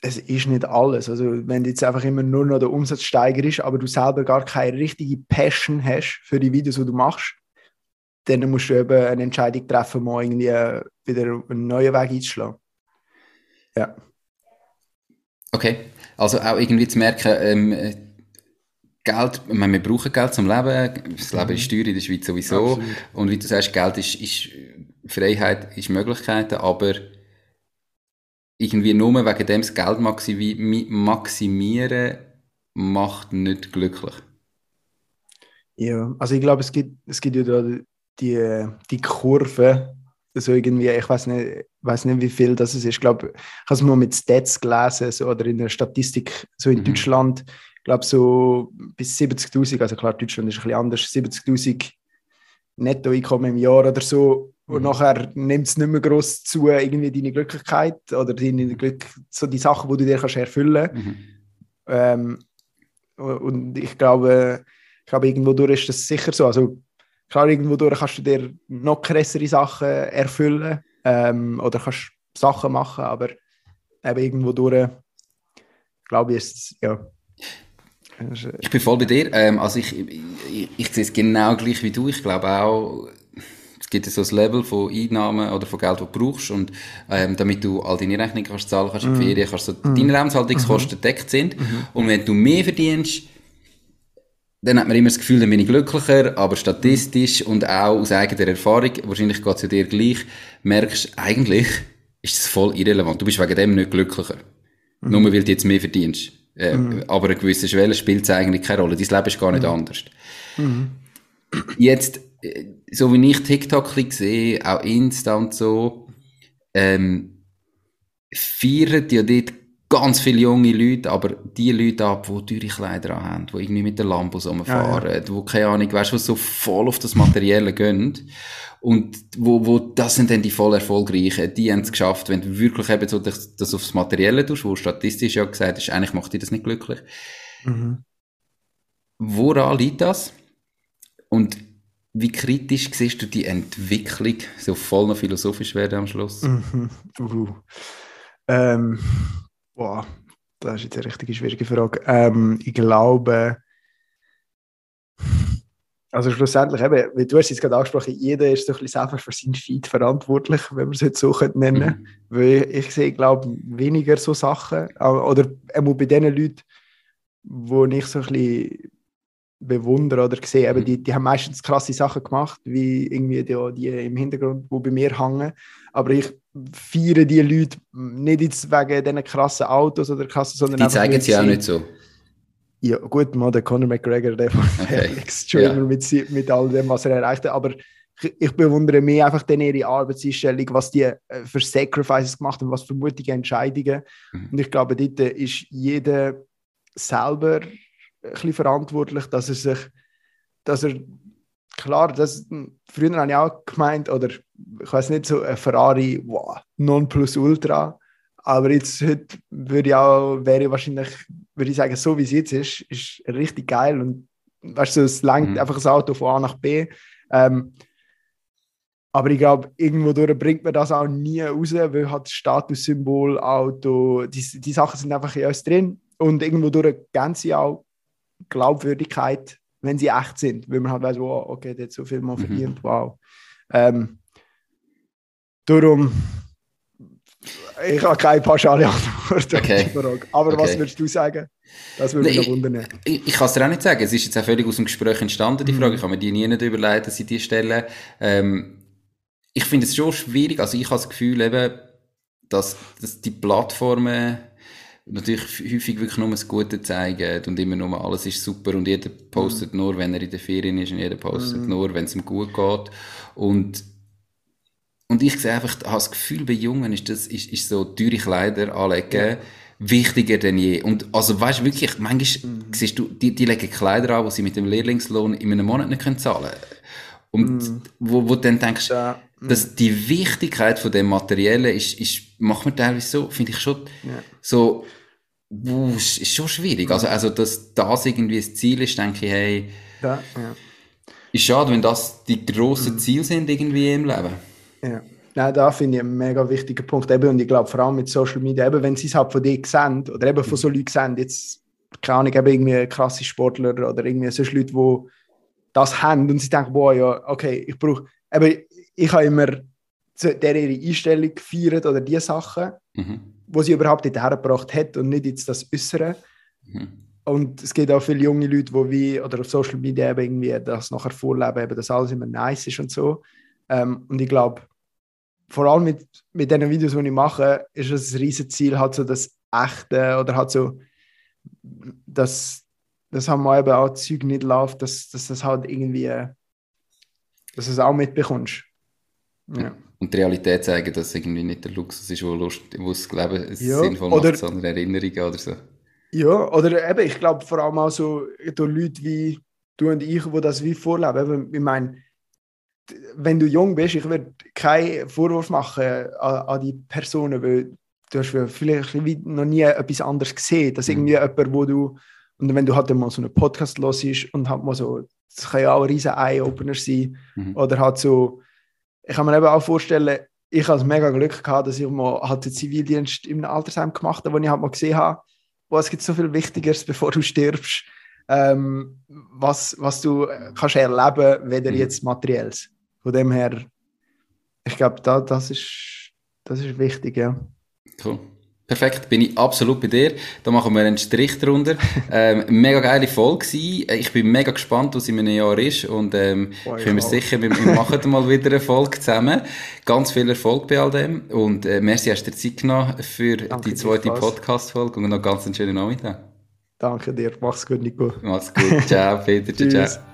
es ist nicht alles. Also wenn du jetzt einfach immer nur noch der Umsatz steigerst, aber du selber gar keine richtige Passion hast für die Videos, die du machst, dann musst du eben eine Entscheidung treffen, mal irgendwie wieder einen neuen Weg einzuschlagen. Ja. Okay, also auch irgendwie zu merken, ähm, äh, Geld, ich meine, wir brauchen Geld zum Leben, das Leben ist teuer in der Schweiz sowieso Absolut. und wie du sagst, Geld ist, ist Freiheit, ist Möglichkeiten, aber irgendwie nur wegen dem das Geld maximi mi- maximieren macht nicht glücklich. Ja, also ich glaube, es gibt, es gibt ja da die, die Kurve, so irgendwie, ich weiß nicht, weiß nicht, wie viel das ist. Ich glaube, ich habe es mal mit Stats gelesen so, oder in der Statistik, so in Mhm. Deutschland, ich glaube so bis 70.000, also klar, Deutschland ist ein bisschen anders, 70.000 Nettoeinkommen im Jahr oder so. Und Mhm. nachher nimmt es nicht mehr gross zu, irgendwie deine Glücklichkeit oder deine Glück, so die Sachen, die du dir kannst erfüllen kannst. Mhm. Ähm, und ich glaube, ich glaube, irgendwo durch ist das sicher so. Also, klar, irgendwo durch kannst du dir noch krassere Sachen erfüllen ähm, oder kannst Sachen machen, aber eben irgendwo durch, glaube ich, ist es, ja. Äh, Ich bin voll bei dir. Ähm, also ich, ich, ich, sehe es genau gleich wie du. Ich glaube auch, es gibt so ein Level von Einnahmen oder von Geld, das du brauchst und ähm, damit du all deine Rechnungen kannst zahlen kannst, in die Ferien kannst, so deine Lebenshaltungskosten gedeckt sind. Und wenn du mehr verdienst, dann hat man immer das Gefühl, dann bin ich glücklicher, aber statistisch und auch aus eigener Erfahrung, wahrscheinlich geht es ja dir gleich, merkst eigentlich, ist es voll irrelevant. Du bist wegen dem nicht glücklicher. Nur weil du jetzt mehr verdienst. Äh, Aber eine gewisse Schwelle spielt es eigentlich keine Rolle. Dein Leben ist gar nicht anders. Jetzt, äh, so wie ich TikTok sehe, auch Insta und so, ähm, feiern ja dort ganz viele junge Leute, aber die Leute ab, die teure Kleider haben, die irgendwie mit den Lambos rumfahren, Ja, die keine Ahnung, weißt du, die so voll auf das Materielle gehen. Und wo, wo, das sind dann die voll erfolgreichen, die haben es geschafft, wenn du wirklich eben so das, das aufs Materielle tust, wo statistisch ja gesagt ist, eigentlich macht dich das nicht glücklich. mhm. Woran liegt das? Und wie kritisch siehst du die Entwicklung, so voll noch philosophisch werden am Schluss? Mhm. Uh. Ähm, boah, das ist jetzt eine richtig schwierige Frage. Ähm, ich glaube, Also schlussendlich, eben, wie du hast es gerade angesprochen, jeder ist so ein bisschen selber für seinen Feed verantwortlich, wenn man es jetzt so nennen könnte. Mhm. Weil ich sehe, glaube weniger so Sachen, oder auch bei den Leuten, wo ich so ein bisschen bewundere oder sehe, eben, mhm. die, die haben meistens krasse Sachen gemacht, wie irgendwie die, die im Hintergrund, die bei mir hängen. Aber ich feiere die Leute nicht jetzt wegen diesen krassen Autos oder krassen, sondern Die zeigen sie auch nicht so. Ja, gut, mal der Conor McGregor, der von okay. Alex ja. mit, mit all dem, was er erreicht hat. Aber ich, ich bewundere mehr einfach dann ihre Arbeitseinstellung, was die äh, für Sacrifices gemacht haben, was für mutige Entscheidungen. Mhm. Und ich glaube, dort ist jeder selber ein bisschen verantwortlich, dass er sich, dass er klar, das, früher habe ich auch gemeint, oder ich weiß nicht, so ein Ferrari, wow, non plus ultra. Aber jetzt heute würde ich auch, wäre ich wahrscheinlich, würde ich sagen, so wie es jetzt ist, ist richtig geil. Und weißt du, es lenkt mhm. einfach das Auto von A nach B. Ähm, aber ich glaube, irgendwo durch bringt man das auch nie raus, weil halt Statussymbol, Auto, die, die Sachen sind einfach in uns drin. Und irgendwo durch geben sie auch Glaubwürdigkeit, wenn sie echt sind. Weil man halt weiß, wow, okay, der hat so viel mal mhm. verdient, wow. Ähm, darum ich habe keine pauschale Antwort okay. Aber okay. was würdest du sagen? Das würde mich nee, wundern. Ich, ich kann es dir auch nicht sagen. Es ist jetzt auch völlig aus dem Gespräch entstanden, die mhm. Frage. Ich habe mir die nie nicht überlegt, dass ich die stelle. Ähm, ich finde es schon schwierig. Also ich habe das Gefühl eben, dass, dass die Plattformen natürlich häufig wirklich nur das Gute zeigen und immer nur alles ist super und jeder postet mhm. nur, wenn er in der Ferien ist und jeder postet mhm. nur, wenn es ihm gut geht. Und und ich sehe einfach, habe das Gefühl, bei Jungen ist das, ist, ist so teure Kleider anlegen, wichtiger denn je. Und, also, weißt du, wirklich, manchmal mhm. siehst du, die, die legen Kleider an, die sie mit dem Lehrlingslohn in einem Monat nicht können zahlen können. Und, mhm. wo, wo du dann denkst, ja. Mhm. dass die Wichtigkeit von dem Materiellen ist, ist, macht man teilweise so, finde ich schon, ja. so, wuh, ist schon schwierig. Also, also, dass das irgendwie das Ziel ist, denke ich, hey, ja, ja. ist schade, wenn das die grossen mhm. Ziele sind irgendwie im Leben. Ja. Nein, da finde ich einen mega wichtigen Punkt. Eben, und ich glaube, vor allem mit Social Media, eben, wenn sie es halt von dir sehen oder eben von so Leuten sehen, jetzt, keine Ahnung, eben irgendwie krasse Sportler oder irgendwie solche Leute, die das haben und sie denken, boah, ja, okay, ich brauche, eben, ich habe immer der ihre Einstellung gefeiert oder die Sachen, mhm. wo sie überhaupt nicht hergebracht hat und nicht jetzt das Äußere. Mhm. Und es gibt auch viele junge Leute, die wie, oder auf Social Media eben irgendwie das nachher vorleben, eben, dass alles immer nice ist und so. Ähm, und ich glaube, vor allem mit, mit den Videos, die ich mache, ist es ein riesiges Ziel, halt so das Echte oder halt so, dass das haben wir eben auch Zeug nicht läuft, dass, dass das halt irgendwie, dass du es auch mitbekommst. Ja. Und die Realität zeigen, dass es irgendwie nicht der Luxus ist, wo, Lust, wo das Leben ja, sinnvoll oder, macht, sondern Erinnerungen oder so. Ja, oder eben, ich glaube vor allem auch so durch Leute wie du und ich, die das wie vorleben. Ich meine, wenn du jung bist, ich würde keinen Vorwurf machen an, an, die Personen, weil du hast vielleicht noch nie etwas anderes gesehen, dass irgendwie mhm. jemand, wo du und wenn du halt mal so einen Podcast los und halt mal so, das kann ja auch ein riesen Eye-Opener sein mhm. oder halt so, ich kann mir eben auch vorstellen, ich habe mega Glück gehabt, dass ich mal halt den Zivildienst im Altersheim gemacht habe, wo ich halt mal gesehen habe, wo es gibt so viel Wichtigeres, bevor du stirbst, ähm, was, was du kannst erleben, weder mhm. jetzt materielles. Von dem her, ich glaube, da, das, ist, das ist wichtig, ja. Cool. Perfekt, bin ich absolut bei dir. Da machen wir einen Strich drunter. ähm, mega geile Folge gewesen. Ich bin mega gespannt, was in einem Jahr ist. Und ähm, oh, ich bin mir sicher, wir, wir machen mal wieder eine Folge zusammen. Ganz viel Erfolg bei all dem. Und äh, merci, hast du dir Zeit genommen für Danke die zweite Podcast-Folge und noch ganz einen schönen Nachmittag. Danke dir. Mach's gut, Nico. Mach's gut. Ciao, Peter. ciao, ciao.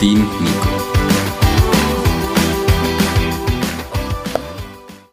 Dean Nico.